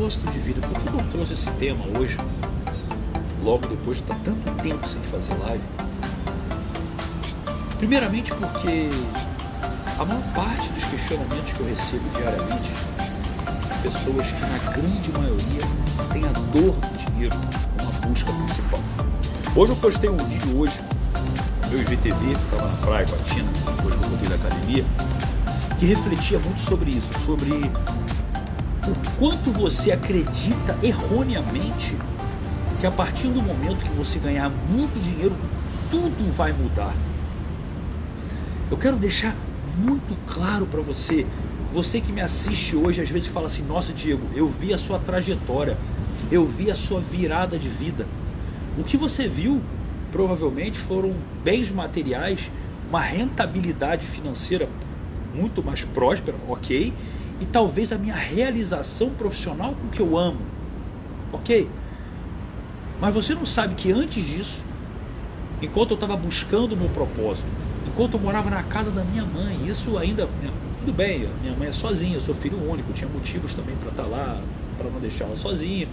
propósito de vida. Por que eu trouxe esse tema hoje? Logo depois de estar tanto tempo sem fazer live. Primeiramente porque a maior parte dos questionamentos que eu recebo diariamente são pessoas que na grande maioria têm a dor do dinheiro como a busca principal. Hoje eu postei um vídeo hoje meu IGTV, que estava na praia com a Tina, depois que eu voltei da academia, que refletia muito sobre isso, sobre o quanto você acredita erroneamente que a partir do momento que você ganhar muito dinheiro, tudo vai mudar. Eu quero deixar muito claro para você, você que me assiste hoje, às vezes fala assim: Nossa, Diego, eu vi a sua trajetória, eu vi a sua virada de vida. O que você viu provavelmente foram bens materiais, uma rentabilidade financeira muito mais próspera, ok? E talvez a minha realização profissional com o que eu amo, ok? Mas você não sabe que antes disso, enquanto eu estava buscando o meu propósito, enquanto eu morava na casa da minha mãe, isso ainda, né, tudo bem, minha mãe é sozinha, eu sou filho único, tinha motivos também para estar tá lá, para não deixar ela sozinha.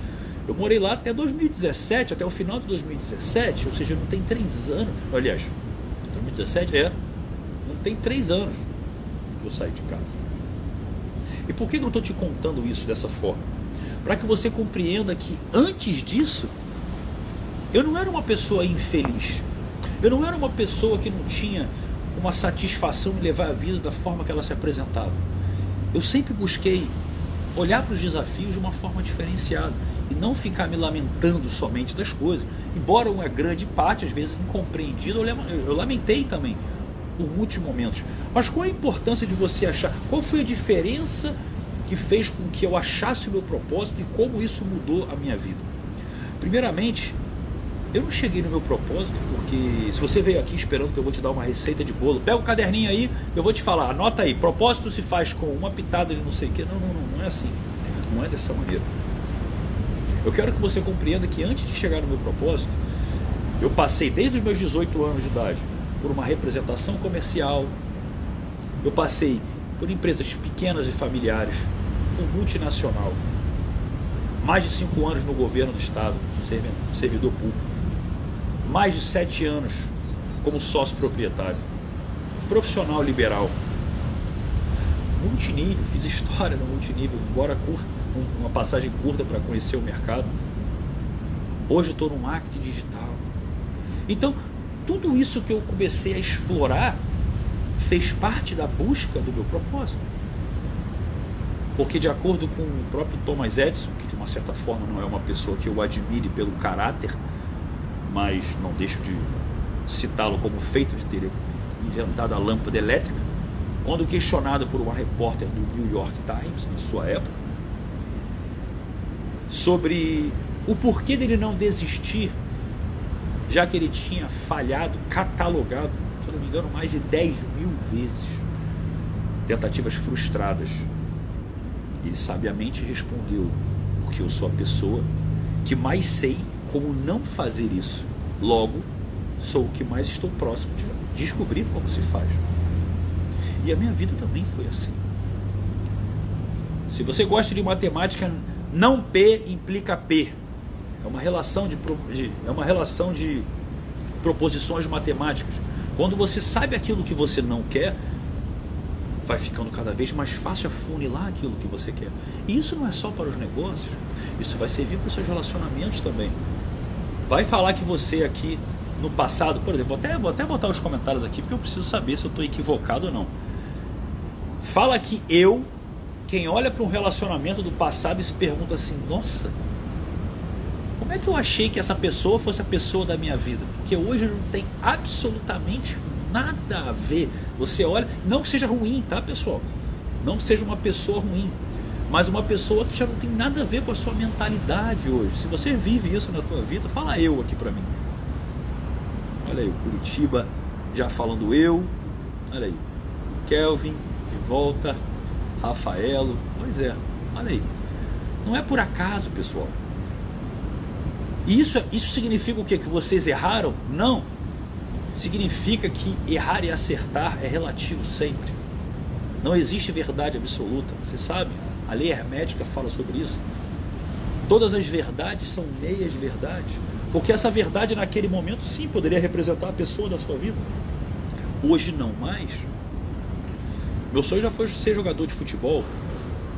Eu morei lá até 2017, até o final de 2017, ou seja, não tem três anos. Aliás, 2017 é, não tem três anos que eu saí de casa. E por que eu estou te contando isso dessa forma? Para que você compreenda que antes disso, eu não era uma pessoa infeliz. Eu não era uma pessoa que não tinha uma satisfação em levar a vida da forma que ela se apresentava. Eu sempre busquei olhar para os desafios de uma forma diferenciada e não ficar me lamentando somente das coisas. Embora uma grande parte, às vezes incompreendida, eu lamentei também por muitos momentos. Mas qual a importância de você achar? Qual foi a diferença que fez com que eu achasse o meu propósito e como isso mudou a minha vida? Primeiramente, eu não cheguei no meu propósito porque se você veio aqui esperando que eu vou te dar uma receita de bolo, pega o caderninho aí, eu vou te falar, anota aí, propósito se faz com uma pitada de não sei o que. Não, não, não, não é assim. Não é dessa maneira. Eu quero que você compreenda que antes de chegar no meu propósito, eu passei desde os meus 18 anos de idade por uma representação comercial, eu passei por empresas pequenas e familiares, por multinacional, mais de cinco anos no governo do estado, servidor público, mais de sete anos como sócio proprietário, profissional liberal, multinível, fiz história no multinível, embora curta, uma passagem curta para conhecer o mercado. Hoje estou no marketing digital. Então, tudo isso que eu comecei a explorar fez parte da busca do meu propósito. Porque, de acordo com o próprio Thomas Edison, que de uma certa forma não é uma pessoa que eu admire pelo caráter, mas não deixo de citá-lo como feito de ter inventado a lâmpada elétrica, quando questionado por uma repórter do New York Times, na sua época, sobre o porquê dele não desistir, já que ele tinha falhado, catalogado, se não me engano, mais de 10 mil vezes tentativas frustradas. Ele sabiamente respondeu: Porque eu sou a pessoa que mais sei como não fazer isso. Logo, sou o que mais estou próximo de descobrir como se faz. E a minha vida também foi assim. Se você gosta de matemática, não P implica P. É uma relação de, de, é uma relação de proposições matemáticas. Quando você sabe aquilo que você não quer, vai ficando cada vez mais fácil afunilar aquilo que você quer. E isso não é só para os negócios, isso vai servir para os seus relacionamentos também. Vai falar que você aqui no passado, por exemplo, vou até, vou até botar os comentários aqui porque eu preciso saber se eu estou equivocado ou não. Fala que eu quem olha para um relacionamento do passado e se pergunta assim: nossa, como é que eu achei que essa pessoa fosse a pessoa da minha vida? Porque hoje não tem absolutamente nada a ver. Você olha, não que seja ruim, tá, pessoal? Não que seja uma pessoa ruim, mas uma pessoa que já não tem nada a ver com a sua mentalidade hoje. Se você vive isso na tua vida, fala eu aqui para mim. Olha aí, o Curitiba já falando eu. Olha aí, o Kelvin de volta. Rafaelo. Pois é, olha aí. Não é por acaso, pessoal. Isso, isso significa o quê? Que vocês erraram? Não. Significa que errar e acertar é relativo sempre. Não existe verdade absoluta. Você sabe? A lei hermética fala sobre isso. todas as verdades são meias verdades, porque essa verdade naquele momento sim poderia representar a pessoa da sua vida. Hoje não mais. Meu sonho já foi ser jogador de futebol,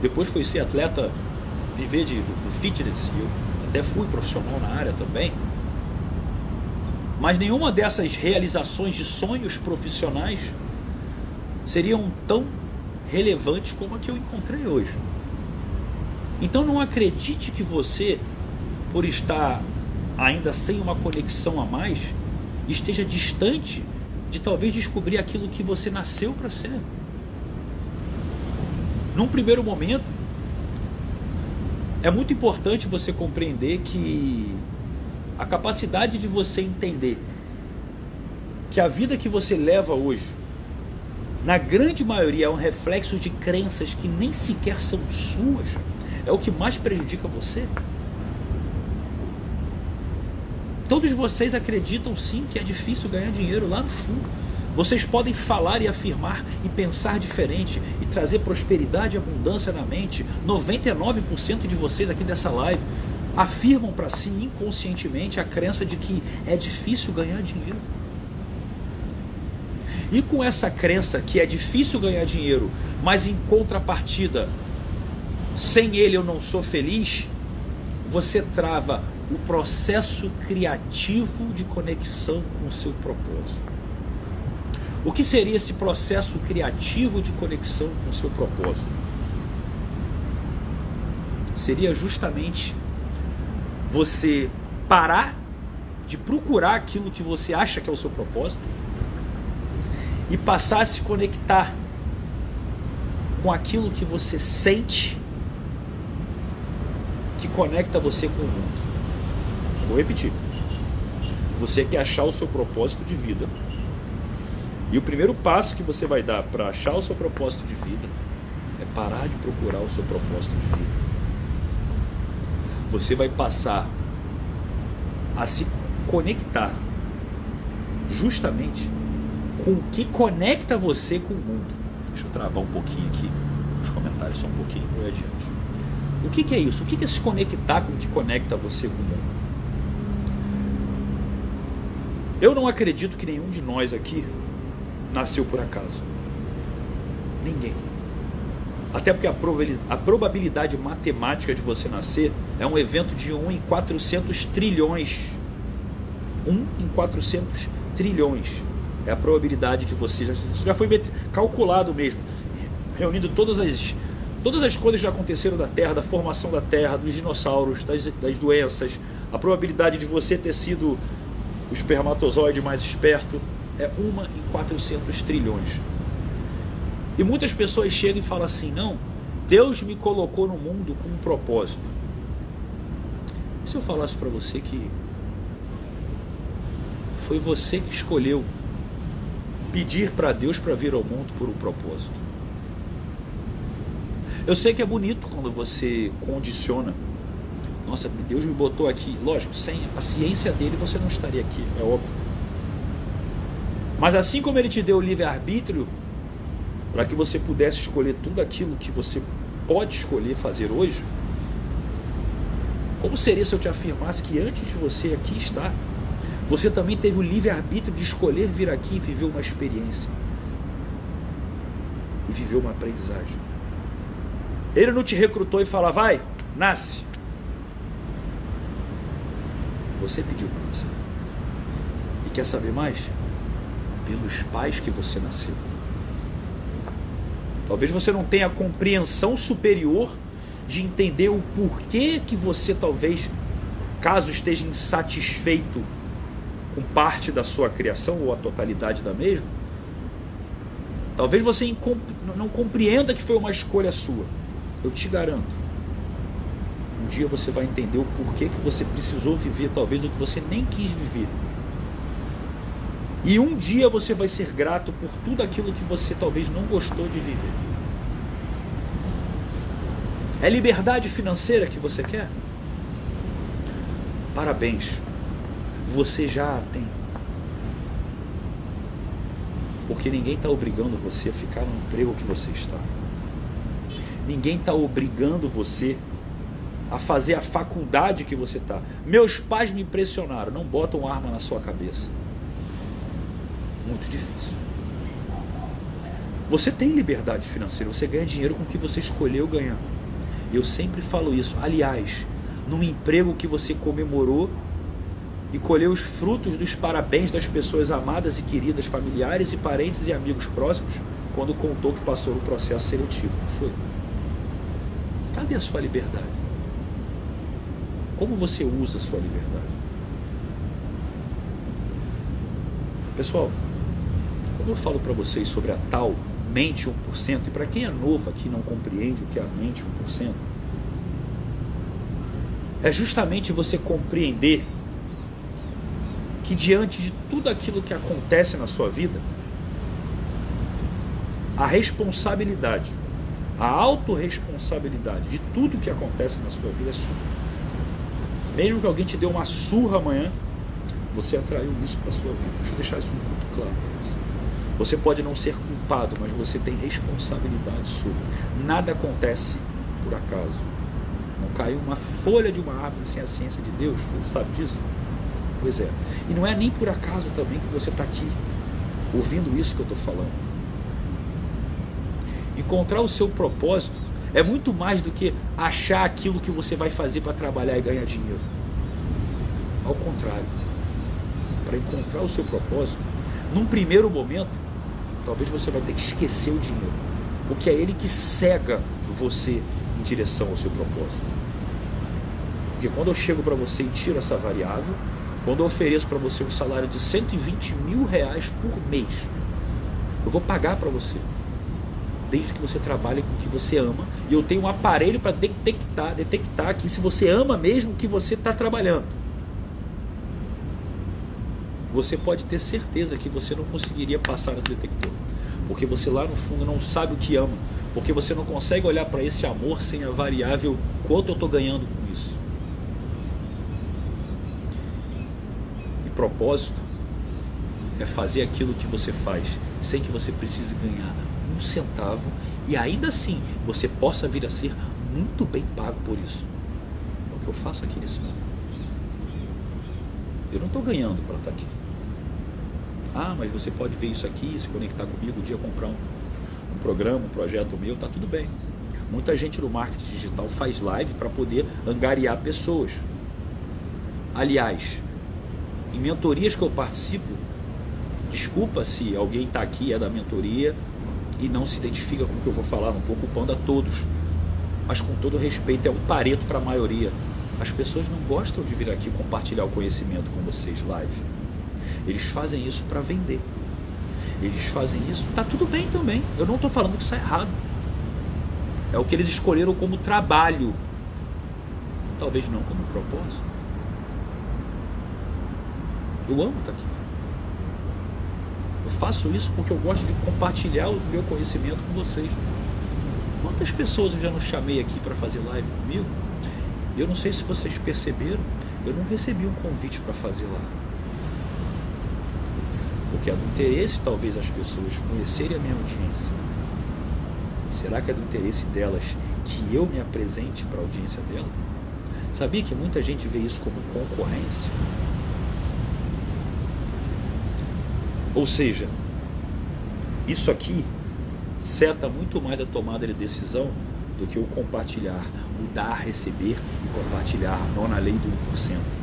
depois foi ser atleta, viver de, do fitness, e eu até fui profissional na área também. Mas nenhuma dessas realizações de sonhos profissionais seriam tão relevantes como a que eu encontrei hoje. Então não acredite que você, por estar ainda sem uma conexão a mais, esteja distante de talvez descobrir aquilo que você nasceu para ser. Num primeiro momento, é muito importante você compreender que a capacidade de você entender que a vida que você leva hoje, na grande maioria, é um reflexo de crenças que nem sequer são suas, é o que mais prejudica você. Todos vocês acreditam sim que é difícil ganhar dinheiro lá no fundo. Vocês podem falar e afirmar e pensar diferente e trazer prosperidade e abundância na mente. 99% de vocês aqui dessa live afirmam para si inconscientemente a crença de que é difícil ganhar dinheiro. E com essa crença que é difícil ganhar dinheiro, mas em contrapartida, sem ele eu não sou feliz, você trava o processo criativo de conexão com o seu propósito. O que seria esse processo criativo de conexão com o seu propósito? Seria justamente você parar de procurar aquilo que você acha que é o seu propósito e passar a se conectar com aquilo que você sente que conecta você com o mundo. Vou repetir. Você quer achar o seu propósito de vida. E o primeiro passo que você vai dar para achar o seu propósito de vida é parar de procurar o seu propósito de vida você vai passar a se conectar justamente com o que conecta você com o mundo. Deixa eu travar um pouquinho aqui os comentários, só um pouquinho para adiante. O que, que, é isso? O que, que é se conectar com o que conecta você com o mundo? Eu não acredito que nenhum de nós aqui nasceu por acaso. Ninguém. Até porque a probabilidade matemática de você nascer é um evento de 1 em 400 trilhões. 1 em 400 trilhões. É a probabilidade de você. Isso já foi calculado mesmo. Reunindo todas as, todas as coisas que já aconteceram da Terra, da formação da Terra, dos dinossauros, das, das doenças. A probabilidade de você ter sido o espermatozoide mais esperto é 1 em 400 trilhões. E muitas pessoas chegam e falam assim: não, Deus me colocou no mundo com um propósito. E se eu falasse para você que foi você que escolheu pedir para Deus para vir ao mundo por um propósito? Eu sei que é bonito quando você condiciona. Nossa, Deus me botou aqui. Lógico, sem a ciência dele você não estaria aqui, é óbvio. Mas assim como ele te deu o livre-arbítrio, para que você pudesse escolher tudo aquilo que você pode escolher fazer hoje? Como seria se eu te afirmasse que antes de você aqui estar, você também teve o livre-arbítrio de escolher vir aqui e viver uma experiência e viver uma aprendizagem? Ele não te recrutou e fala, vai, nasce. Você pediu para nascer. E quer saber mais? Pelos pais que você nasceu. Talvez você não tenha a compreensão superior de entender o porquê que você talvez, caso esteja insatisfeito com parte da sua criação ou a totalidade da mesma, talvez você não compreenda que foi uma escolha sua. Eu te garanto. Um dia você vai entender o porquê que você precisou viver, talvez o que você nem quis viver. E um dia você vai ser grato por tudo aquilo que você talvez não gostou de viver. É liberdade financeira que você quer? Parabéns, você já a tem. Porque ninguém está obrigando você a ficar no emprego que você está. Ninguém está obrigando você a fazer a faculdade que você está. Meus pais me impressionaram, não botam arma na sua cabeça. Muito difícil. Você tem liberdade financeira, você ganha dinheiro com o que você escolheu ganhar. Eu sempre falo isso. Aliás, num emprego que você comemorou e colheu os frutos dos parabéns das pessoas amadas e queridas, familiares e parentes e amigos próximos, quando contou que passou no processo seletivo, não foi? Cadê a sua liberdade? Como você usa a sua liberdade? Pessoal, quando eu falo para vocês sobre a tal mente 1%, e para quem é novo aqui não compreende o que é a mente 1%, é justamente você compreender que diante de tudo aquilo que acontece na sua vida, a responsabilidade, a autorresponsabilidade de tudo que acontece na sua vida é sua. Mesmo que alguém te dê uma surra amanhã, você atraiu isso para sua vida. Deixa eu deixar isso muito claro para você. Você pode não ser culpado, mas você tem responsabilidade sobre. Nada acontece por acaso. Não caiu uma folha de uma árvore sem a ciência de Deus. Deus sabe disso? Pois é. E não é nem por acaso também que você está aqui ouvindo isso que eu estou falando. Encontrar o seu propósito é muito mais do que achar aquilo que você vai fazer para trabalhar e ganhar dinheiro. Ao contrário, para encontrar o seu propósito, num primeiro momento, talvez você vai ter que esquecer o dinheiro, porque é ele que cega você em direção ao seu propósito. Porque quando eu chego para você e tiro essa variável, quando eu ofereço para você um salário de 120 mil reais por mês, eu vou pagar para você. Desde que você trabalhe com o que você ama. E eu tenho um aparelho para detectar, detectar aqui se você ama mesmo o que você está trabalhando. Você pode ter certeza que você não conseguiria passar nesse detector. Porque você lá no fundo não sabe o que ama. Porque você não consegue olhar para esse amor sem a variável quanto eu estou ganhando com isso. E propósito é fazer aquilo que você faz sem que você precise ganhar um centavo e ainda assim você possa vir a ser muito bem pago por isso. É o que eu faço aqui nesse momento. Eu não estou ganhando para estar tá aqui. Ah, mas você pode ver isso aqui, se conectar comigo, um dia comprar um, um programa, um projeto meu, tá tudo bem. Muita gente no marketing digital faz live para poder angariar pessoas. Aliás, em mentorias que eu participo, desculpa se alguém está aqui, é da mentoria e não se identifica com o que eu vou falar, não estou ocupando a todos. Mas com todo respeito, é um pareto para a maioria. As pessoas não gostam de vir aqui compartilhar o conhecimento com vocês live. Eles fazem isso para vender. Eles fazem isso, tá tudo bem também. Eu não estou falando que isso é errado. É o que eles escolheram como trabalho. Talvez não como propósito. Eu amo estar tá aqui. Eu faço isso porque eu gosto de compartilhar o meu conhecimento com vocês. Quantas pessoas eu já não chamei aqui para fazer live comigo? Eu não sei se vocês perceberam, eu não recebi um convite para fazer lá. Porque é do interesse, talvez, as pessoas conhecerem a minha audiência. Será que é do interesse delas que eu me apresente para a audiência dela? Sabia que muita gente vê isso como concorrência? Ou seja, isso aqui seta muito mais a tomada de decisão do que o compartilhar, o dar, receber e compartilhar, não na lei do 1%.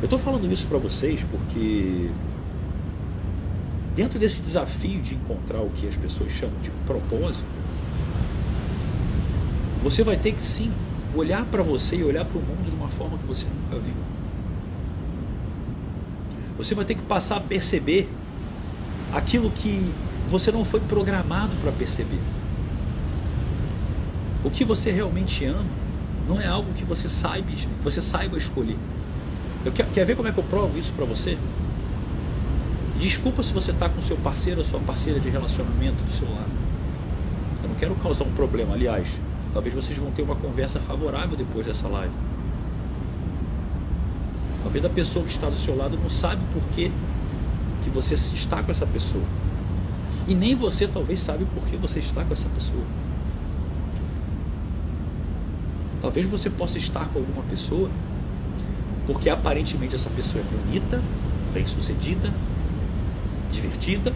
Eu estou falando isso para vocês porque dentro desse desafio de encontrar o que as pessoas chamam de propósito, você vai ter que sim olhar para você e olhar para o mundo de uma forma que você nunca viu. Você vai ter que passar a perceber aquilo que você não foi programado para perceber. O que você realmente ama não é algo que você saiba, você saiba escolher. Eu quer, quer ver como é que eu provo isso para você? Desculpa se você está com seu parceiro ou sua parceira de relacionamento do seu lado. Eu não quero causar um problema. Aliás, talvez vocês vão ter uma conversa favorável depois dessa live. Talvez a pessoa que está do seu lado não sabe por que, que você está com essa pessoa. E nem você talvez sabe por que você está com essa pessoa. Talvez você possa estar com alguma pessoa porque aparentemente essa pessoa é bonita, bem-sucedida, divertida,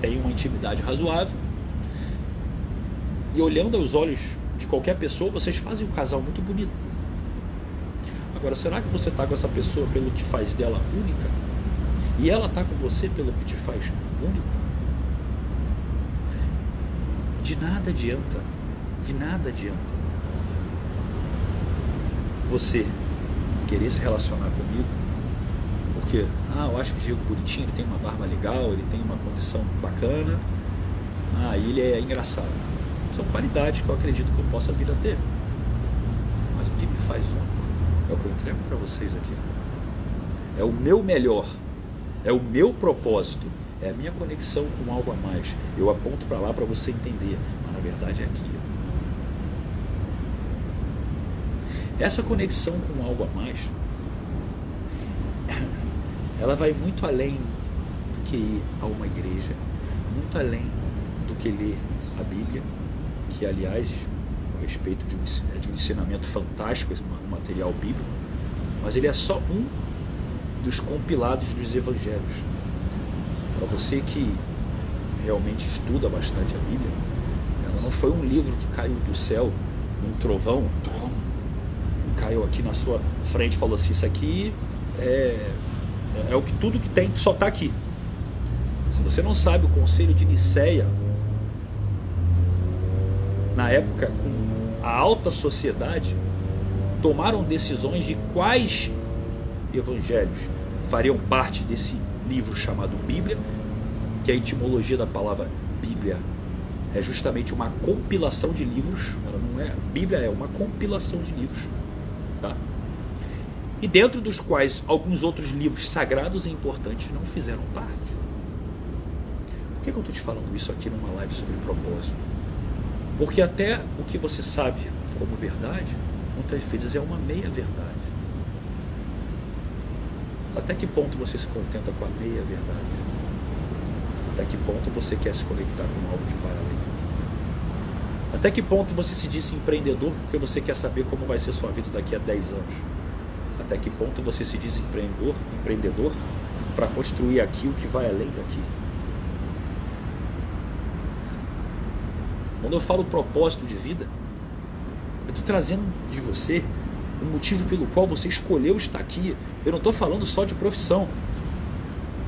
tem uma intimidade razoável. E olhando aos olhos de qualquer pessoa, vocês fazem um casal muito bonito. Agora, será que você está com essa pessoa pelo que faz dela única? E ela está com você pelo que te faz único? De nada adianta, de nada adianta você querer se relacionar comigo, porque, ah, eu acho o Diego bonitinho, ele tem uma barba legal, ele tem uma condição bacana, ah, ele é engraçado. São qualidades que eu acredito que eu possa vir a ter. Mas o que me faz único é o que eu entrego para vocês aqui. É o meu melhor, é o meu propósito, é a minha conexão com algo a mais. Eu aponto para lá para você entender, mas na verdade é aqui. Essa conexão com algo a mais, ela vai muito além do que ir a uma igreja, muito além do que ler a Bíblia, que aliás, a respeito de um, de um ensinamento fantástico, esse material bíblico, mas ele é só um dos compilados dos evangelhos. Para você que realmente estuda bastante a Bíblia, ela não foi um livro que caiu do céu, um trovão, caiu aqui na sua frente falou assim: Isso aqui é, é o que tudo que tem só está aqui. Se você não sabe, o conselho de Niceia, na época com a alta sociedade, tomaram decisões de quais evangelhos fariam parte desse livro chamado Bíblia, que a etimologia da palavra Bíblia é justamente uma compilação de livros, ela não é, Bíblia é uma compilação de livros? E dentro dos quais alguns outros livros sagrados e importantes não fizeram parte. Por que, que eu estou te falando isso aqui numa live sobre propósito? Porque até o que você sabe como verdade, muitas vezes é uma meia verdade. Até que ponto você se contenta com a meia verdade? Até que ponto você quer se conectar com algo que vai além? Até que ponto você se disse empreendedor porque você quer saber como vai ser sua vida daqui a 10 anos? Até que ponto você se diz empreendedor, empreendedor para construir aqui o que vai além daqui? Quando eu falo propósito de vida, eu estou trazendo de você o motivo pelo qual você escolheu estar aqui. Eu não estou falando só de profissão.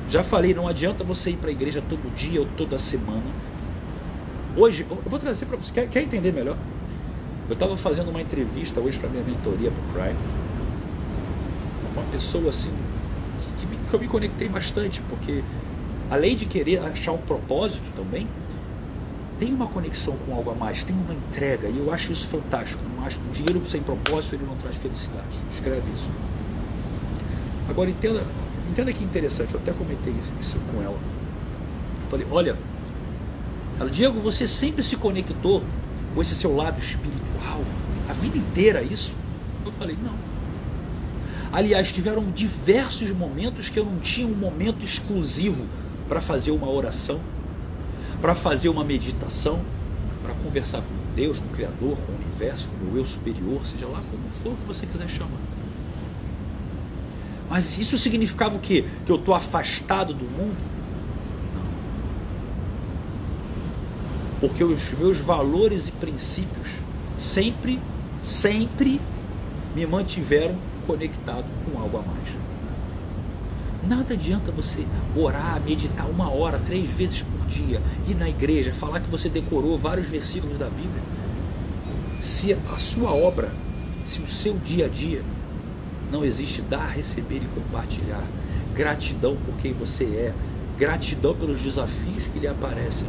Já falei, não adianta você ir para a igreja todo dia ou toda semana Hoje, eu vou trazer para você. Quer, quer, entender melhor? Eu estava fazendo uma entrevista hoje para minha mentoria para o Prime. Uma pessoa assim, que, que, que eu me conectei bastante, porque além de querer achar um propósito também, tem uma conexão com algo a mais, tem uma entrega, e eu acho isso fantástico. Eu não acho que dinheiro sem propósito ele não traz felicidade. Escreve isso. Agora entenda, entenda que interessante, eu até comentei isso com ela. Eu falei, olha, ela, Diego, você sempre se conectou com esse seu lado espiritual, a vida inteira isso? Eu falei, não. Aliás, tiveram diversos momentos que eu não tinha um momento exclusivo para fazer uma oração, para fazer uma meditação, para conversar com Deus, com o Criador, com o universo, com o eu superior, seja lá como for que você quiser chamar. Mas isso significava o quê? Que eu estou afastado do mundo? porque os meus valores e princípios sempre, sempre me mantiveram conectado com algo a mais. Nada adianta você orar, meditar uma hora, três vezes por dia, ir na igreja, falar que você decorou vários versículos da Bíblia. Se a sua obra, se o seu dia a dia não existe dar, receber e compartilhar, gratidão por quem você é, gratidão pelos desafios que lhe aparecem,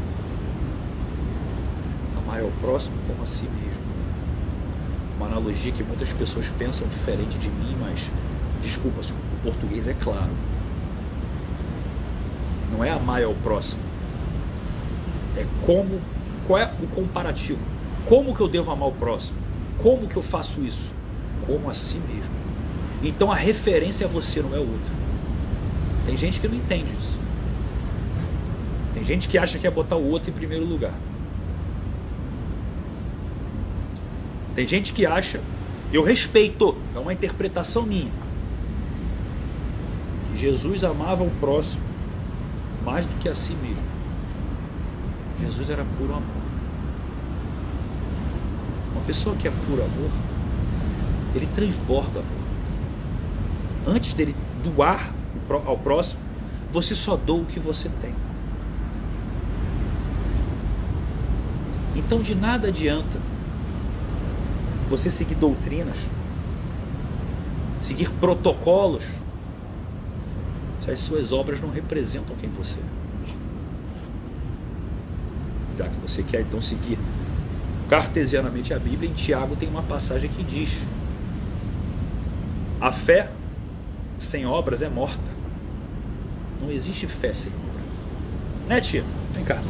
amar ao próximo como a si mesmo. Analogia que muitas pessoas pensam diferente de mim, mas desculpa, o português é claro. Não é amar ao próximo. É como, qual é o comparativo? Como que eu devo amar o próximo? Como que eu faço isso? Como a si mesmo. Então a referência é você, não é o outro. Tem gente que não entende isso. Tem gente que acha que é botar o outro em primeiro lugar. Tem gente que acha, eu respeito, é uma interpretação minha, que Jesus amava o próximo mais do que a si mesmo. Jesus era puro amor. Uma pessoa que é puro amor, ele transborda amor. Antes dele doar ao próximo, você só doa o que você tem. Então de nada adianta você seguir doutrinas, seguir protocolos, se as suas obras não representam quem você é. Já que você quer então seguir cartesianamente a Bíblia, em Tiago tem uma passagem que diz: A fé sem obras é morta. Não existe fé sem obra. Né, tia? Vem cá.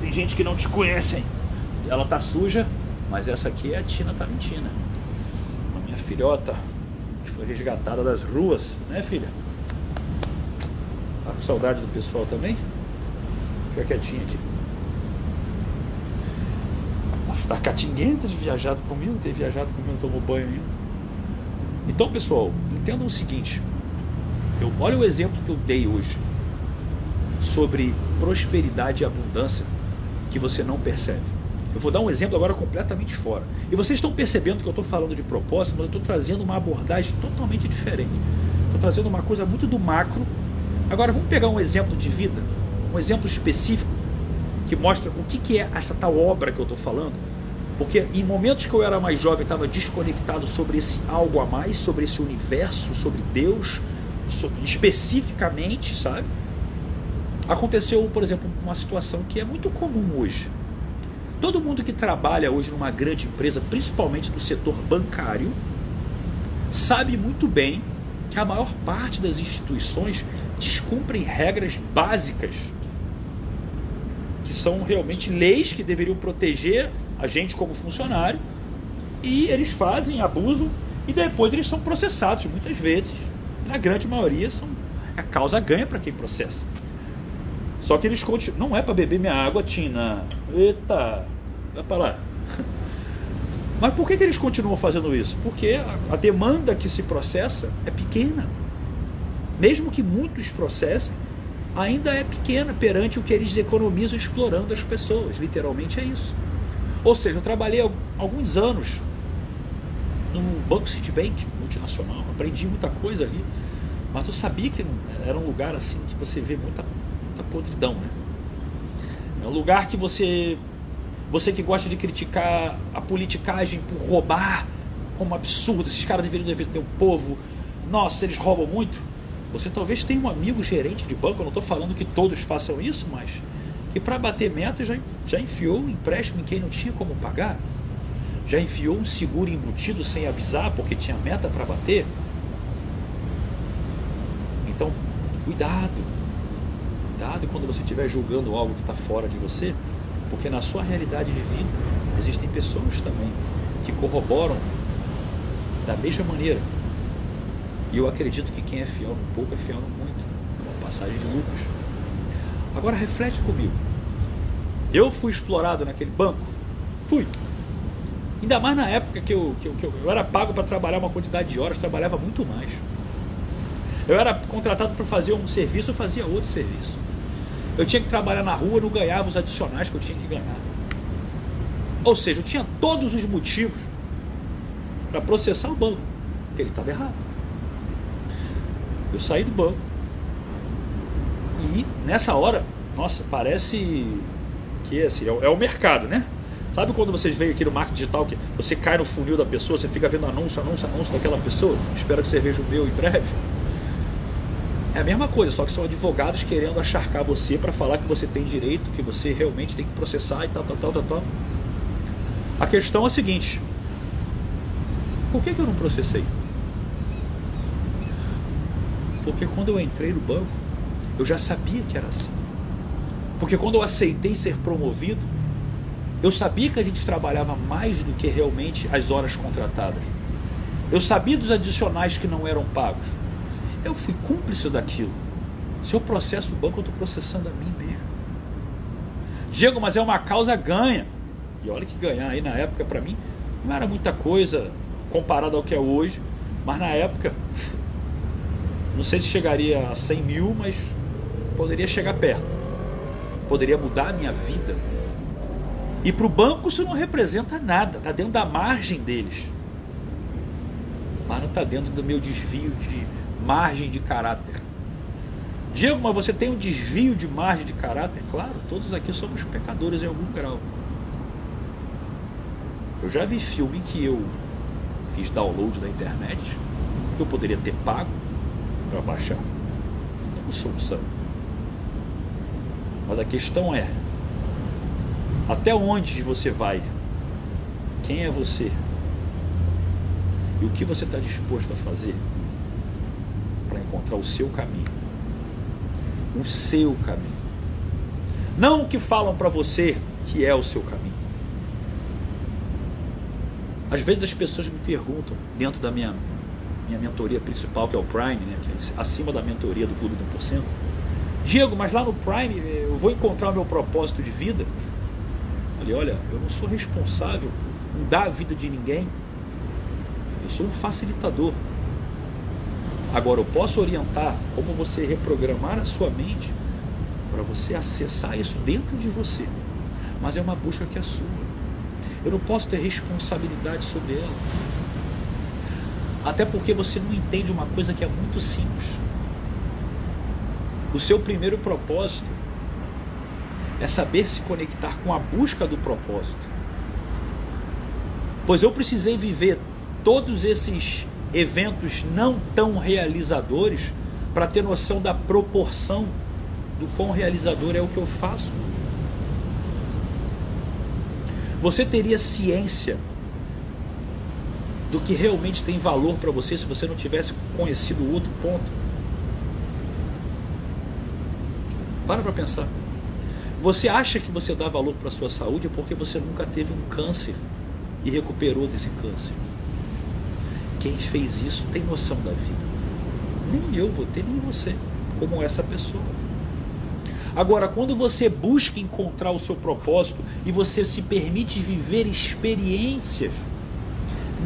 Tem gente que não te conhece, hein? Ela tá suja, mas essa aqui é a Tina Talentina. A minha filhota, que foi resgatada das ruas, né, filha? Tá com saudade do pessoal também? Fica quietinha aqui. Tá catinguenta de viajado comigo, ter viajado comigo, tomou banho ainda. Então, pessoal, entendam o seguinte: eu, olha o exemplo que eu dei hoje sobre prosperidade e abundância que você não percebe. Eu vou dar um exemplo agora completamente fora. E vocês estão percebendo que eu estou falando de propósito, mas eu estou trazendo uma abordagem totalmente diferente. Estou trazendo uma coisa muito do macro. Agora vamos pegar um exemplo de vida, um exemplo específico que mostra o que, que é essa tal obra que eu estou falando porque em momentos que eu era mais jovem, estava desconectado sobre esse algo a mais, sobre esse universo, sobre Deus, especificamente, sabe? Aconteceu, por exemplo, uma situação que é muito comum hoje. Todo mundo que trabalha hoje numa grande empresa, principalmente do setor bancário, sabe muito bem que a maior parte das instituições descumprem regras básicas, que são realmente leis que deveriam proteger a gente como funcionário, e eles fazem, abusam, e depois eles são processados, muitas vezes. Na grande maioria são a causa ganha para quem processa. Só que eles continuam. Não é para beber minha água, Tina. Eita, vai para lá. Mas por que, que eles continuam fazendo isso? Porque a, a demanda que se processa é pequena. Mesmo que muitos processem, ainda é pequena perante o que eles economizam explorando as pessoas. Literalmente é isso. Ou seja, eu trabalhei alguns anos no Banco Citibank, multinacional, aprendi muita coisa ali, mas eu sabia que era um lugar assim que você vê muita, muita podridão, né? É um lugar que você você que gosta de criticar a politicagem por roubar como absurdo, esses caras deveriam defender o povo, nossa, eles roubam muito. Você talvez tenha um amigo gerente de banco, eu não estou falando que todos façam isso, mas e para bater meta já, já enfiou um empréstimo em quem não tinha como pagar. Já enfiou um seguro embutido sem avisar porque tinha meta para bater. Então, cuidado. Cuidado quando você estiver julgando algo que está fora de você, porque na sua realidade de vida existem pessoas também que corroboram da mesma maneira. E eu acredito que quem é fiel no pouco é fiel no muito. É uma passagem de Lucas. Agora reflete comigo. Eu fui explorado naquele banco? Fui. Ainda mais na época que eu, que eu, que eu, eu era pago para trabalhar uma quantidade de horas, trabalhava muito mais. Eu era contratado para fazer um serviço, eu fazia outro serviço. Eu tinha que trabalhar na rua, não ganhava os adicionais que eu tinha que ganhar. Ou seja, eu tinha todos os motivos para processar o banco, porque ele estava errado. Eu saí do banco, e nessa hora, nossa, parece que assim, é, é o mercado, né? Sabe quando vocês veem aqui no marketing digital que você cai no funil da pessoa, você fica vendo anúncio, anúncio, anúncio daquela pessoa? Espero que você veja o meu em breve. É a mesma coisa, só que são advogados querendo acharcar você para falar que você tem direito, que você realmente tem que processar e tal, tal, tal, tal, tal. A questão é a seguinte: por que, que eu não processei? Porque quando eu entrei no banco, eu já sabia que era assim. Porque quando eu aceitei ser promovido, eu sabia que a gente trabalhava mais do que realmente as horas contratadas. Eu sabia dos adicionais que não eram pagos. Eu fui cúmplice daquilo. Se eu processo o banco, eu estou processando a mim mesmo. Diego, mas é uma causa ganha. E olha que ganhar aí na época para mim Não era muita coisa comparado ao que é hoje, mas na época, não sei se chegaria a 100 mil, mas poderia chegar perto. Poderia mudar a minha vida. E para o banco isso não representa nada, está dentro da margem deles. Mas não está dentro do meu desvio de margem de caráter. Diego, mas você tem um desvio de margem de caráter? Claro, todos aqui somos pecadores em algum grau. Eu já vi filme que eu fiz download da internet, que eu poderia ter pago para baixar. Eu não sou um santo. Mas a questão é: até onde você vai? Quem é você? E o que você está disposto a fazer para encontrar o seu caminho? O seu caminho. Não o que falam para você que é o seu caminho. Às vezes as pessoas me perguntam, dentro da minha, minha mentoria principal, que é o Prime, né, que é acima da mentoria do Clube do 1%, Diego, mas lá no Prime eh, eu vou encontrar o meu propósito de vida? Falei, olha, eu não sou responsável por mudar a vida de ninguém. Eu sou um facilitador. Agora, eu posso orientar como você reprogramar a sua mente para você acessar isso dentro de você. Mas é uma busca que é sua. Eu não posso ter responsabilidade sobre ela. Até porque você não entende uma coisa que é muito simples. O seu primeiro propósito é saber se conectar com a busca do propósito. Pois eu precisei viver todos esses eventos não tão realizadores para ter noção da proporção do quão realizador é o que eu faço. Você teria ciência do que realmente tem valor para você se você não tivesse conhecido o outro ponto? Para para pensar. Você acha que você dá valor para sua saúde porque você nunca teve um câncer e recuperou desse câncer. Quem fez isso tem noção da vida. Nem eu vou ter, nem você, como essa pessoa. Agora, quando você busca encontrar o seu propósito e você se permite viver experiências,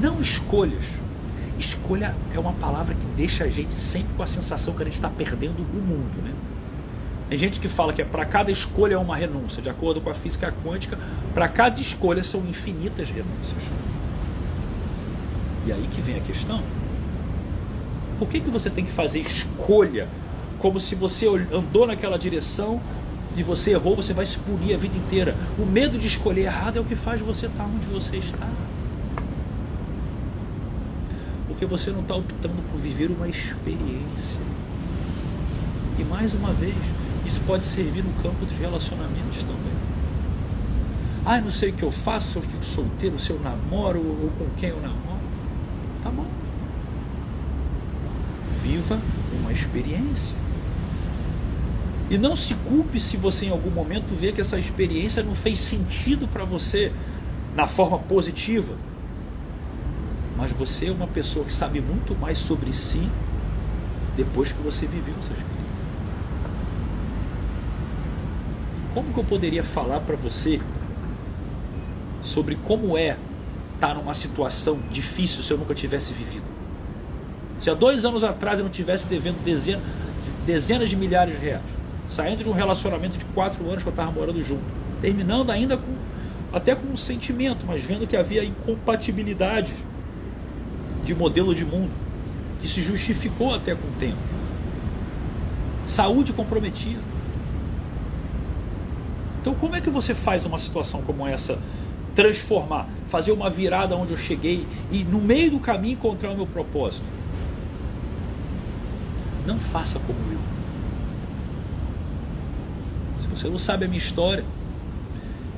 não escolhas. Escolha é uma palavra que deixa a gente sempre com a sensação que a gente está perdendo o mundo, né? Tem gente que fala que é para cada escolha é uma renúncia. De acordo com a física quântica, para cada escolha são infinitas renúncias. E aí que vem a questão. Por que, que você tem que fazer escolha como se você andou naquela direção e você errou, você vai se punir a vida inteira. O medo de escolher errado é o que faz você estar onde você está. Porque você não está optando por viver uma experiência. E mais uma vez, isso pode servir no campo dos relacionamentos também. Ah, não sei o que eu faço, se eu fico solteiro, se eu namoro ou com quem eu namoro. Tá bom. Viva uma experiência. E não se culpe se você em algum momento vê que essa experiência não fez sentido para você na forma positiva. Mas você é uma pessoa que sabe muito mais sobre si depois que você viveu essa experiência. Como que eu poderia falar para você sobre como é estar numa situação difícil se eu nunca tivesse vivido? Se há dois anos atrás eu não tivesse devendo dezenas, dezenas de milhares de reais saindo de um relacionamento de quatro anos que eu estava morando junto, terminando ainda com até com um sentimento, mas vendo que havia incompatibilidade de modelo de mundo, que se justificou até com o tempo. Saúde comprometida. Então, como é que você faz uma situação como essa transformar, fazer uma virada onde eu cheguei e no meio do caminho encontrar o meu propósito? Não faça como eu. Você não sabe a minha história.